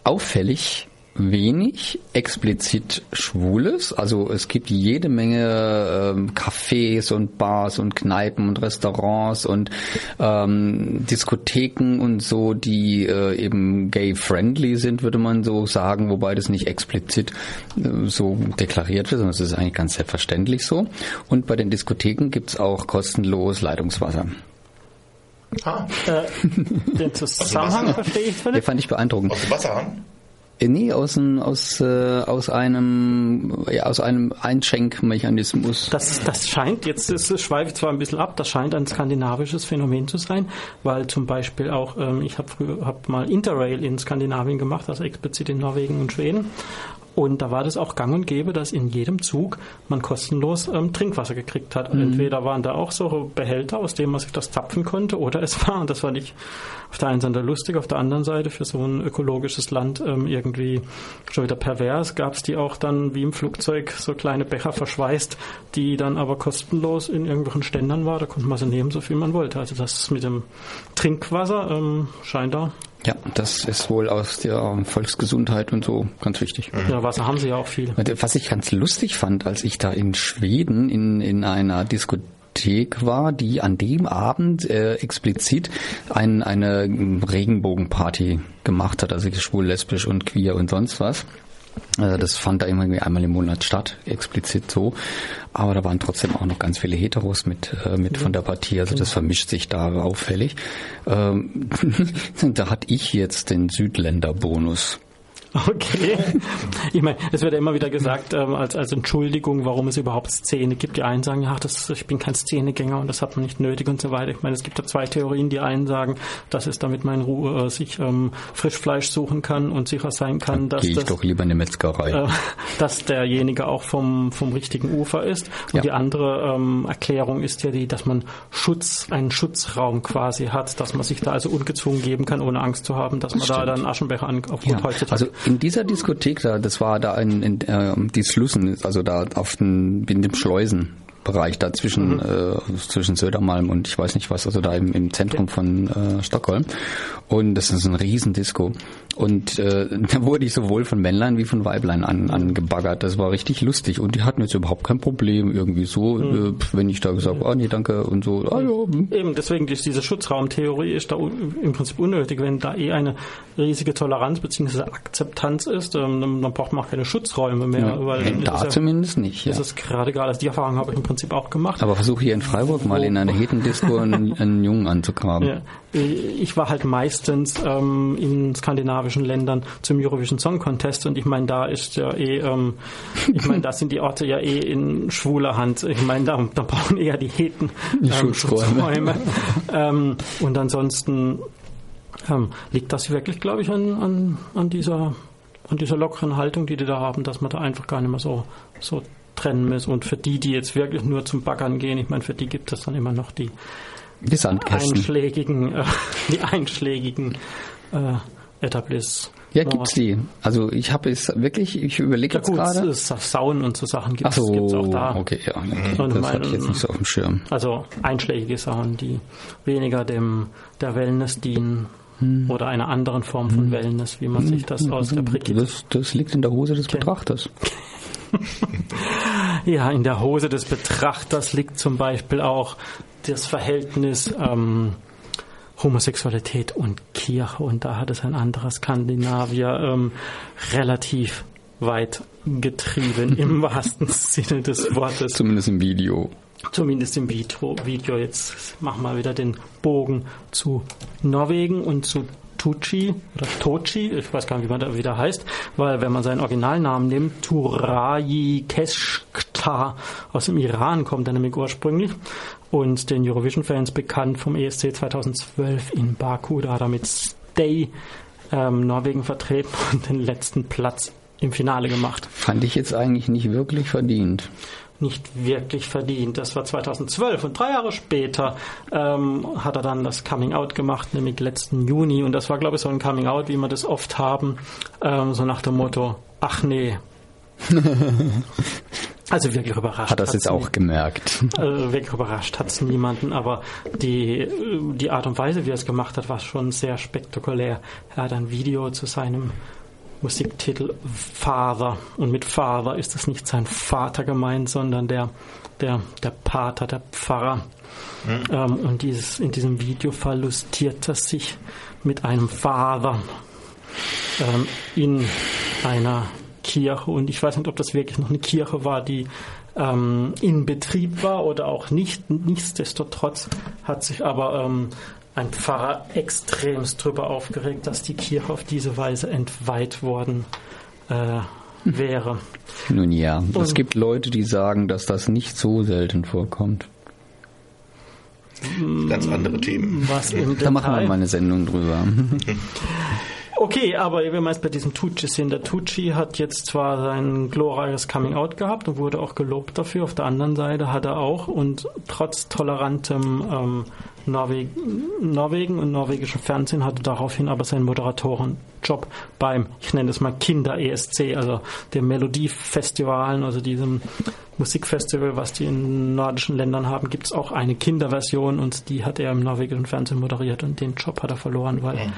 Auffällig wenig explizit Schwules. Also es gibt jede Menge ähm, Cafés und Bars und Kneipen und Restaurants und ähm, Diskotheken und so, die äh, eben gay-friendly sind, würde man so sagen, wobei das nicht explizit äh, so deklariert wird, sondern es ist eigentlich ganz selbstverständlich so. Und bei den Diskotheken gibt's auch kostenlos Leitungswasser. ah, Den [LAUGHS] Zusammenhang Wasser? verstehe ich Der völlig. fand ich beeindruckend. aus dem Wasserhahn? Äh, Nee, aus, ein, aus, äh, aus einem, ja, aus einem Einschenkmechanismus. Das, das scheint, jetzt ist, schweife ich zwar ein bisschen ab, das scheint ein skandinavisches Phänomen zu sein, weil zum Beispiel auch, ähm, ich habe hab mal Interrail in Skandinavien gemacht, also explizit in Norwegen und Schweden. Und da war das auch gang und gäbe, dass in jedem Zug man kostenlos ähm, Trinkwasser gekriegt hat. Entweder waren da auch so Behälter, aus denen man sich das zapfen konnte, oder es war, und das war nicht auf der einen Seite lustig, auf der anderen Seite für so ein ökologisches Land ähm, irgendwie schon wieder pervers, gab es die auch dann wie im Flugzeug so kleine Becher verschweißt, die dann aber kostenlos in irgendwelchen Ständern war. Da konnte man sie nehmen, so viel man wollte. Also das mit dem Trinkwasser ähm, scheint da Ja, das ist wohl aus der Volksgesundheit und so ganz wichtig. Ja, Wasser haben sie ja auch viel. Was ich ganz lustig fand, als ich da in Schweden in, in einer Diskothek war, die an dem Abend äh, explizit ein, eine Regenbogenparty gemacht hat, also schwul, lesbisch und queer und sonst was. Äh, Das fand da irgendwie einmal im Monat statt, explizit so. Aber da waren trotzdem auch noch ganz viele Heteros mit, äh, mit von der Partie. Also das vermischt sich da auffällig. Ähm, [LAUGHS] da hatte ich jetzt den Südländer-Bonus. [LAUGHS] Okay. Ich meine, es wird ja immer wieder gesagt, ähm, als, als Entschuldigung, warum es überhaupt Szene gibt. Die einen sagen, ach, das, ich bin kein Szenegänger und das hat man nicht nötig und so weiter. Ich meine, es gibt da zwei Theorien. Die einen sagen, das ist damit man in Ruhe äh, sich ähm, Frischfleisch suchen kann und sicher sein kann, dass Gehe ich das doch lieber in die Metzgerei. äh, [LAUGHS] dass derjenige auch vom, vom richtigen Ufer ist. Und Ja. die andere ähm, Erklärung ist ja die, dass man Schutz, einen Schutzraum quasi hat, dass man sich da also ungezwungen geben kann, ohne Angst zu haben, dass man da dann Aschenbecher an, auf Ja, heutzutage. also in dieser Diskothek da, das war da in, in äh, die Slussen, also da auf den, in dem Schleusenbereich da zwischen, äh, zwischen Södermalm und ich weiß nicht was, also da im, im Zentrum von äh, Stockholm. Und das ist ein Riesendisco. Und äh, [LAUGHS] da wurde ich sowohl von Männlein wie von Weiblein an, angebaggert. Das war richtig lustig. Und die hatten jetzt überhaupt kein Problem irgendwie so, äh, wenn ich da gesagt habe, ah nee, danke und so, ah ja, hm. Eben, deswegen ist diese Schutzraumtheorie ist da im Prinzip unnötig, wenn da eh eine riesige Toleranz bzw. Akzeptanz ist, ähm, dann, braucht man auch keine Schutzräume mehr, ja. weil da ist ja, zumindest nicht. Ja. ist es gerade egal. Also die Erfahrung habe ich im Prinzip auch gemacht. Aber versuche hier in Freiburg mal in einer Hetendisco einen, einen Jungen anzugraben. Ja, ich war halt meistens ähm, in skandinavischen Ländern zum Eurovision Song Contest und ich meine, da ist ja eh, ähm, ich meine, da sind die Orte ja eh in schwuler Hand. Ich meine, da, da brauchen eher die Heten Die ähm, Schutzräume. Schutzräume. ähm, und ansonsten ähm, liegt das wirklich, glaube ich, an, an, an dieser an dieser lockeren Haltung, die die da haben, dass man da einfach gar nicht mehr so, so trennen muss. Und für die, die jetzt wirklich nur zum Baggern gehen, ich meine, für die gibt es dann immer noch die Die Sandkästen. einschlägigen, äh, die einschlägigen äh, Etablissements. Ja, gibt's die. Also ich habe es wirklich, ich überlege Ja jetzt gerade. Sauen und so Sachen gibt Ach es so, auch da. okay, ja. Und Das mein- hatte ich jetzt nicht so auf dem Schirm. Also einschlägige Sachen, die weniger dem der Wellness dienen Hm. oder einer anderen Form von Wellness, wie man sich das aus der Brigitte Das, das liegt in der Hose des Betrachters. [LAUGHS] Ja, in der Hose des Betrachters liegt zum Beispiel auch das Verhältnis ähm, Homosexualität und Kirche. Und da hat es ein anderer Skandinavier ähm, relativ weit getrieben, im [LAUGHS] wahrsten Sinne des Wortes. Zumindest im Video. Zumindest im Video. Video. Jetzt machen wir wieder den Bogen zu Norwegen und zu Tucci oder Tochi, ich weiß gar nicht, wie man da wieder heißt, weil wenn man seinen Originalnamen nimmt, Turaji Keshkta aus dem Iran kommt er nämlich ursprünglich und den Eurovision-Fans bekannt vom ESC 2012 in Baku, da hat er mit Stay ähm, Norwegen vertreten und den letzten Platz im Finale gemacht Fand ich jetzt eigentlich nicht wirklich verdient. Nicht wirklich verdient. Das war 2012 und drei Jahre später ähm, hat er dann das Coming Out gemacht, nämlich letzten Juni. Und das war, glaube ich, so ein Coming Out, wie wir das oft haben, ähm, so nach dem Motto, ach nee. [LAUGHS] also wirklich überrascht. Hat das jetzt auch gemerkt. äh, wirklich überrascht hat es niemanden, aber die, äh, die Art und Weise, wie er es gemacht hat, war schon sehr spektakulär. Er hat ein Video zu seinem Musiktitel Father und mit Father ist es nicht sein Vater gemeint, sondern der, der, der Pater, der Pfarrer. Ähm, und dieses, in diesem Video verlustiert er sich mit einem Father ähm, in einer Kirche und ich weiß nicht, ob das wirklich noch eine Kirche war, die ähm, in Betrieb war oder auch nicht. Nichtsdestotrotz hat sich aber ähm, ein Pfarrer extremst drüber aufgeregt, dass die Kirche auf diese Weise entweiht worden äh, wäre. Nun ja, es Und- gibt Leute, die sagen, dass das nicht so selten vorkommt. Ganz andere Themen. Was im Da machen wir mal eine Sendung drüber. [LAUGHS] Okay, aber wenn wir jetzt bei diesem Tucci sind, der Tucci hat jetzt zwar sein glorreiches Coming Out gehabt und wurde auch gelobt dafür. Auf der anderen Seite hat er auch und trotz tolerantem ähm, Norweg Norwegen und norwegischem Fernsehen hatte daraufhin aber seinen Moderatorenjob beim, ich nenne es mal Kinder-ESC, also dem Melodiefestivalen, also diesem Musikfestival, was die in nordischen Ländern haben, gibt es auch eine Kinderversion und die hat er im norwegischen Fernsehen moderiert und den Job hat er verloren, weil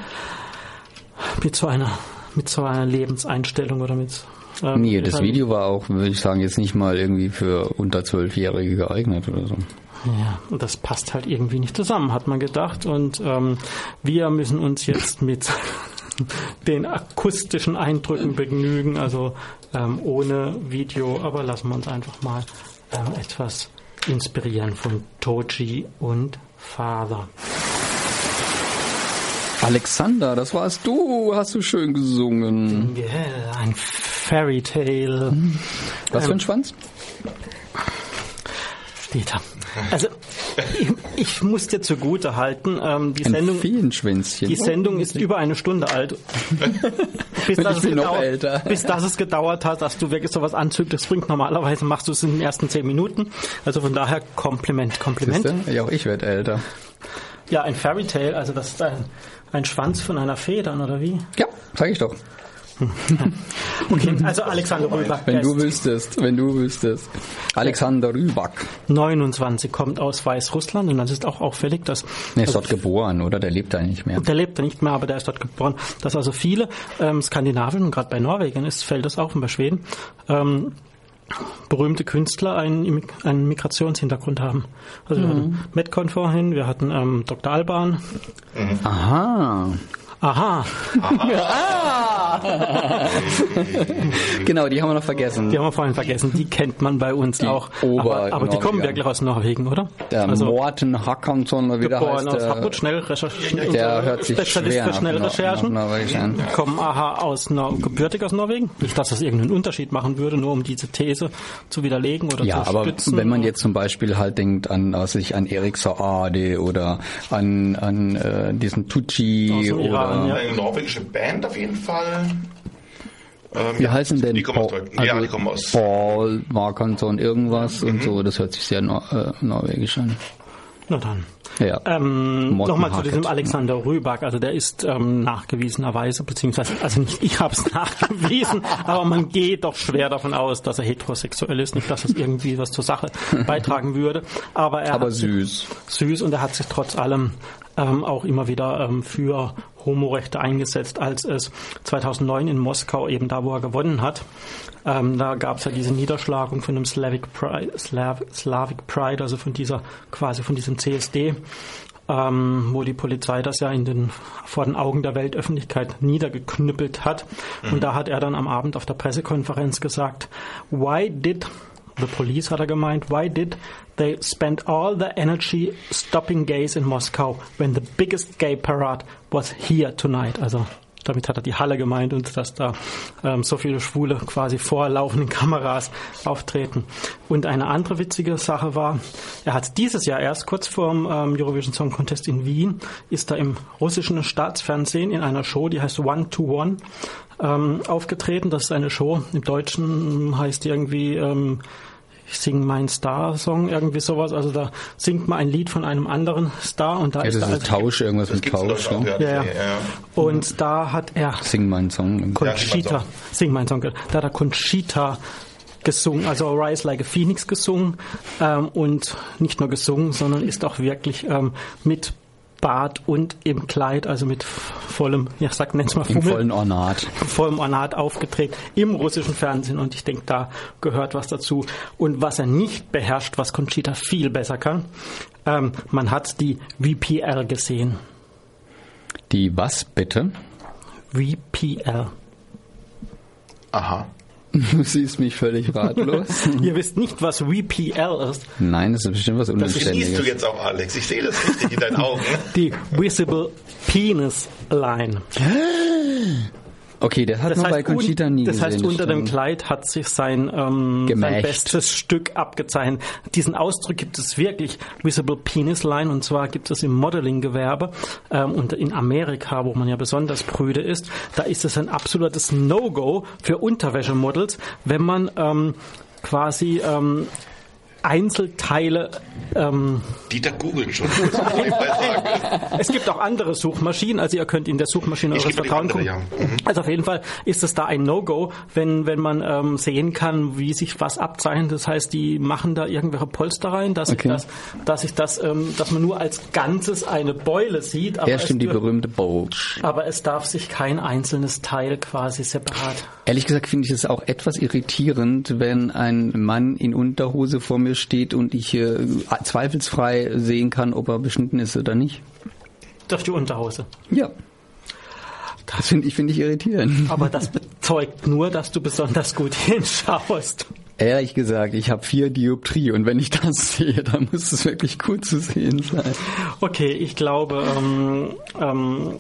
mit so einer mit so einer Lebenseinstellung oder mit ähm, Nee, das Video war auch, würde ich sagen, jetzt nicht mal irgendwie für unter Zwölfjährige geeignet oder so. Ja, und das passt halt irgendwie nicht zusammen, hat man gedacht. Und ähm, wir müssen uns jetzt mit [LAUGHS] den akustischen Eindrücken begnügen, also ähm, ohne Video, aber lassen wir uns einfach mal ähm, etwas inspirieren von Toji und Father. Alexander, das warst du, hast du schön gesungen. Yeah, ein Fairy Tale. Was für ein Schwanz? Dieter. Also, ich, ich muss dir zugute halten, ähm, die Ein Sendung, Feenschwänzchen. Die Sendung ist über eine Stunde alt. [LAUGHS] bis, Und dass ich es bin noch gedauert, älter. bis das es gedauert hat, dass du wirklich sowas Anzügliches bringst. Normalerweise machst du es in den ersten zehn Minuten. Also von daher Kompliment, Kompliment. Siehste? Ja, auch ich werde älter. Ja, ein Fairy Tale, also das ist ein, ein Schwanz von einer Federn, oder wie? Ja, sag ich doch. [LAUGHS] Okay, also Alexander Rübach, Wenn du wüsstest, wenn du wüsstest. Alexander Rüback. 29, kommt aus Weißrussland und das ist auch auffällig, dass Der ist dort geboren, oder? Der lebt da nicht mehr. Der lebt da nicht mehr, aber der ist dort geboren. Dass also viele ähm, Skandinavien und gerade bei Norwegen ist, fällt das auf und bei Schweden, ähm, berühmte Künstler einen, einen Migrationshintergrund haben. Also wir hatten Metcon vorhin, wir hatten ähm, Dr. Alban. Aha. Aha, [LAUGHS] Genau, die haben wir noch vergessen. die haben wir vorhin vergessen, die kennt man bei uns Die auch. Ober- aber aber die kommen wirklich aus Norwegen, oder? Der Morten Hackansson, oder wie der heißt, aus der, Hamburg, schnell recherchieren. der hört sich Spezialist schwer für nach, schnelle nach, Recherchen. nach kommen aha aus Nor gebürtig aus Norwegen. Nicht, dass das irgendeinen Unterschied machen würde, nur um diese These zu widerlegen oder Ja, zu aber stützen. wenn man jetzt zum Beispiel halt denkt an, weiß ich, an Erik Saade oder an, an äh, diesen Tucci oder Iran, ja. Eine norwegische Band auf jeden Fall. Ähm, wie ja, heißen denn Die kommen aus Paul- Deutschland. ja, die kommen aus. Paul, Markanson, irgendwas und so, das hört sich sehr nor äh, norwegisch an. Na dann. Ja. Ähm, Nochmal zu diesem Alexander Rüback. Also der ist ähm, nachgewiesenerweise, beziehungsweise, also nicht ich habe es [LAUGHS] nachgewiesen, aber man geht doch schwer davon aus, dass er heterosexuell ist. Nicht, dass es irgendwie was zur Sache beitragen würde. Aber er Aber hat süß. süß und er hat sich trotz allem ähm, auch immer wieder ähm, für Homorechte eingesetzt, als es 2009 in Moskau eben da, wo er gewonnen hat, ähm, da gab es ja diese Niederschlagung von dem Slavic Pride, Slav, Slavic Pride, also von dieser quasi von diesem CSD, ähm, wo die Polizei das ja in den vor den Augen der Weltöffentlichkeit niedergeknüppelt hat. Und da hat er dann am Abend auf der Pressekonferenz gesagt, Why did The police hat er gemeint, why did they spend all the energy stopping gays in Moscow when the biggest gay parade was here tonight? Also damit hat er die Halle gemeint und dass da ähm, so viele Schwule quasi vor laufenden [LAUGHS] Kameras auftreten. Und eine andere witzige Sache war, er hat dieses Jahr erst kurz vor dem ähm, Eurovision Song Contest in Wien, ist er im russischen Staatsfernsehen in einer Show, die heißt One to One, ähm, aufgetreten. Das ist eine Show, im Deutschen heißt die irgendwie ähm, ich singe meinen Star-Song, irgendwie sowas. Also da singt man ein Lied von einem anderen Star und da Ja, ist das er ist als, Tausch, irgendwas mit Tausch. Ne? ja. Ja, und da hat er Sing meinen Song. Conchita, sing meinen Song, da hat er Conchita gesungen, also Rise Like a Phoenix gesungen ähm, und nicht nur gesungen, sondern ist auch wirklich ähm, mit Bart und im Kleid, also mit vollem, ja, sag, nenn's mal Im Fummel, vollen Ornat. vollem Ornat aufgetreten im russischen Fernsehen und ich denke, da gehört was dazu. Und was er nicht beherrscht, was Conchita viel besser kann, ähm, man hat die VPL gesehen. Die was bitte? VPL. Aha. Du siehst mich völlig ratlos. [LAUGHS] Ihr wisst nicht, was VPL ist. Nein, das ist bestimmt was Das siehst du Unanständiges. jetzt auch, Alex. Ich sehe das richtig in deinen [LAUGHS] Augen. Die Visible Penis Line. [GASPS] Okay, das hat Das man bei heißt, Conchita un- nie das heißt unter dem. Kleid hat sich sein, ähm, sein bestes Stück abgezeichnet. Diesen Ausdruck gibt es wirklich, Visible Penis Line, und zwar gibt es im Modeling-Gewerbe ähm, und in Amerika, wo man ja besonders prüde ist, da ist es ein absolutes No-Go für Unterwäschemodels, wenn man ähm, quasi ähm, Einzelteile ähm, Dieter googelt schon. muss man auf jeden Fall sagen. es gibt auch andere Suchmaschinen, also ihr könnt in der Suchmaschine Ich eures Vertrauens gucken. ja. Mhm. Also auf jeden Fall ist es da ein No-Go, wenn, wenn man ähm, sehen kann, wie sich was abzeichnet. Das heißt, die machen da irgendwelche Polster rein, dass Okay. ich das, dass ich das, ähm, dass man nur als Ganzes eine Beule sieht, aber, Ja, es, stimmt, die berühmte Bulge. aber es darf sich kein einzelnes Teil quasi separat. Ehrlich gesagt finde ich es auch etwas irritierend, wenn ein Mann in Unterhose vor mir steht und ich äh, zweifelsfrei sehen kann, ob er beschnitten ist oder nicht. Durch die Unterhose. Ja. Das finde ich, finde ich irritierend. Aber das bezeugt nur, dass du besonders gut [LAUGHS] hinschaust. Ehrlich gesagt, ich habe vier Dioptrie und wenn ich das [LAUGHS] sehe, dann muss es wirklich gut zu sehen sein. Okay, ich glaube, ähm, ähm,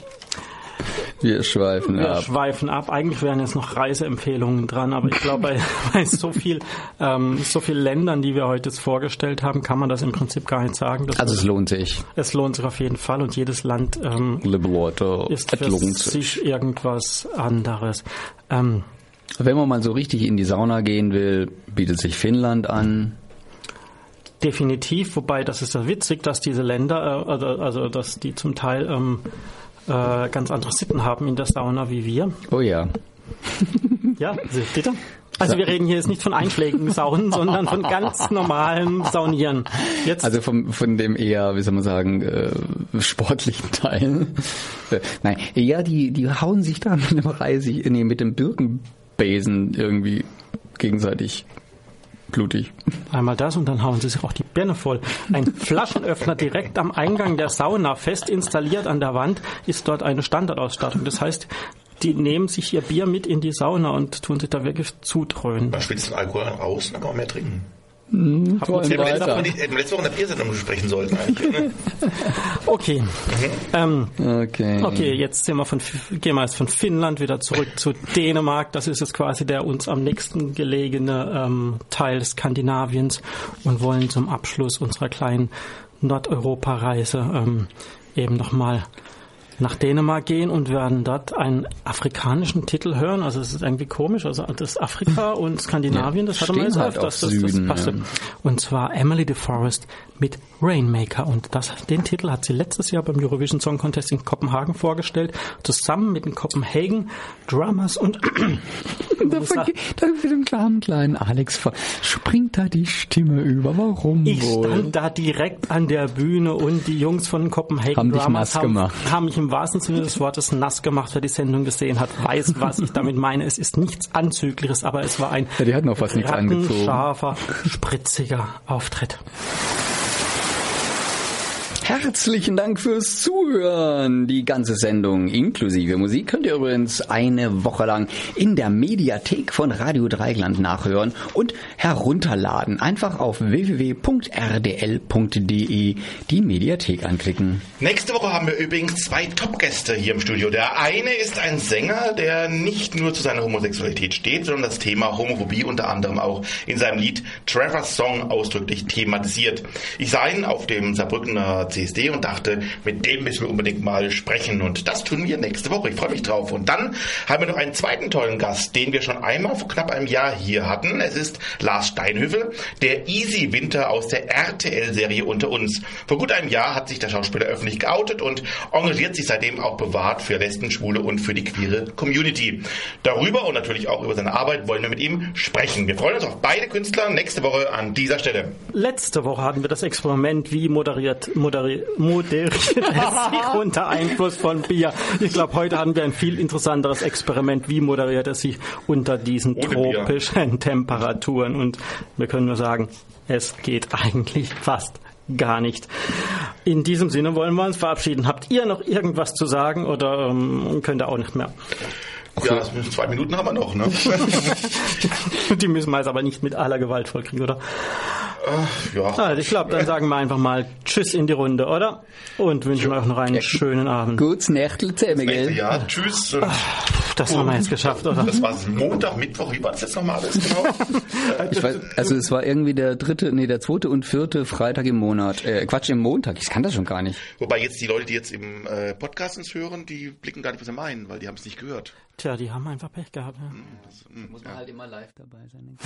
Wir schweifen Wir ab. schweifen ab. Eigentlich wären jetzt noch Reiseempfehlungen dran, aber ich glaube, bei, [LAUGHS] bei so viel, ähm, so viel Ländern, die wir heute jetzt vorgestellt haben, kann man das im Prinzip gar nicht sagen. Das Also es lohnt sich. es lohnt sich auf jeden Fall und jedes Land ähm, Leute, ist für sich. sich irgendwas anderes. Ähm, Wenn man mal so richtig in die Sauna gehen will, bietet sich Finnland an. definitiv, wobei das ist ja witzig, dass diese Länder, äh, also, also dass die zum Teil ähm, äh, ganz andere Sitten haben in der Sauna wie wir. Oh ja. [LAUGHS] Ja, bitte. Also wir reden hier jetzt nicht von einschlägigen Saunen, sondern von ganz [LAUGHS] normalen Saunieren. Jetzt Also vom, von dem eher, wie soll man sagen, äh, sportlichen Teil. Äh, Nein, eher die, die hauen sich da mit dem Reisig, nee, mit dem Birkenbesen irgendwie gegenseitig blutig. Einmal das und dann hauen sie sich auch die Birne voll. Ein Flaschenöffner direkt am Eingang der Sauna, fest installiert an der Wand, ist dort eine Standardausstattung. Das heißt, die nehmen sich ihr Bier mit in die Sauna und tun sich da wirklich zudröhnen. Man den Alkohol raus, dann kann man mehr trinken. Hätten wir letzte. Woche, hätten wir letzte Woche in der Biersendung besprechen sollten eigentlich. ne? [LAUGHS] Okay. Ähm, Okay. okay, jetzt sind wir von, gehen wir jetzt von Finnland wieder zurück zu Dänemark. Das ist jetzt quasi der uns am nächsten gelegene ähm, Teil Skandinaviens und wollen zum Abschluss unserer kleinen Nordeuropa-Reise ähm, eben nochmal nach Dänemark gehen und werden dort einen afrikanischen Titel hören. Also es ist irgendwie komisch. Also das Afrika [LAUGHS] und Skandinavien, Ja, das man stehen jetzt halt öfters. auf Das, das Süden, passte. ja. Und zwar Emily DeForest mit Rainmaker. Und das, den Titel hat sie letztes Jahr beim Eurovision Song Contest in Kopenhagen vorgestellt, zusammen mit den Copenhagen Drummers und [COUGHS] [LAUGHS] Da, für den kleinen, kleinen Alex springt da die Stimme über. Warum Ich wohl? stand da direkt an der Bühne und die Jungs von Copenhagen Haben Drummers haben, haben mich im wahrsten Sinne des Wortes nass gemacht. Wer die Sendung gesehen hat, weiß, was ich damit meine. Es ist nichts Anzügliches, aber es war ein Ja, die hatten auch fast nichts angezogen. rattenscharfer, spritziger Auftritt. Herzlichen Dank fürs Zuhören. Die ganze Sendung inklusive Musik könnt ihr übrigens eine Woche lang in der Mediathek von Radio Dreigland nachhören und herunterladen. Einfach auf www.rdl.de die Mediathek anklicken. Nächste Woche haben wir übrigens zwei Top-Gäste hier im Studio. Der eine ist ein Sänger, der nicht nur zu seiner Homosexualität steht, sondern das Thema Homophobie unter anderem auch in seinem Lied Trevor's Song ausdrücklich thematisiert. Ich sah ihn auf dem Saarbrückener CSD und dachte, mit dem müssen wir unbedingt mal sprechen. Und das tun wir nächste Woche. Ich freue mich drauf. Und dann haben wir noch einen zweiten tollen Gast, den wir schon einmal vor knapp einem Jahr hier hatten. Es ist Lars Steinhöfel, der Easy Winter aus der RTL-Serie Unter uns. Vor gut einem Jahr hat sich der Schauspieler öffentlich geoutet und engagiert sich seitdem auch bewahrt für Lesben, Schwule und für die queere Community. Darüber und natürlich auch über seine Arbeit wollen wir mit ihm sprechen. Wir freuen uns auf beide Künstler nächste Woche an dieser Stelle. Letzte Woche hatten wir das Experiment, wie moderiert, moderiert, moderiert es sich unter Einfluss von Bier. Ich glaube, heute hatten wir ein viel interessanteres Experiment, wie moderiert es sich unter diesen Ohne Bier. tropischen Temperaturen. Und wir können nur sagen, es geht eigentlich fast gar nicht. In diesem Sinne wollen wir uns verabschieden. Habt ihr noch irgendwas zu sagen oder ähm, könnt ihr auch nicht mehr? Ja, zwei Minuten haben wir noch, ne? [LAUGHS] Die müssen wir jetzt aber nicht mit aller Gewalt vollkriegen, oder? Ja, Also ich glaube, dann sagen wir einfach mal Tschüss in die Runde, oder? Und wünschen euch noch einen schönen Abend. Gutes Nächtel zusammen, gell? ja, tschüss. Das haben wir jetzt geschafft, oder? das war Montag, Mittwoch, wie war das jetzt nochmal alles genau? [LAUGHS] Ich weiß, also es war irgendwie der dritte, nee, der zweite und vierte Freitag im Monat. Äh, Quatsch, im Montag. Ich kann das schon gar nicht. Wobei jetzt die Leute, die jetzt im äh, Podcast uns hören, die blicken gar nicht, was sie meinen, weil die haben es nicht gehört. Tja, die haben einfach Pech gehabt. Ja. Muss man halt immer live dabei sein.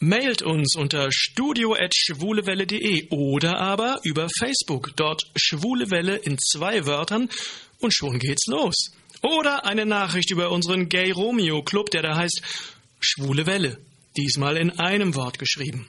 Mailt uns unter studio.schwulewelle.de oder aber über Facebook. Dort Schwule Welle in zwei Wörtern und schon geht's los. Oder eine Nachricht über unseren Gay Romeo Club, der da heißt Schwule Welle. Diesmal in einem Wort geschrieben.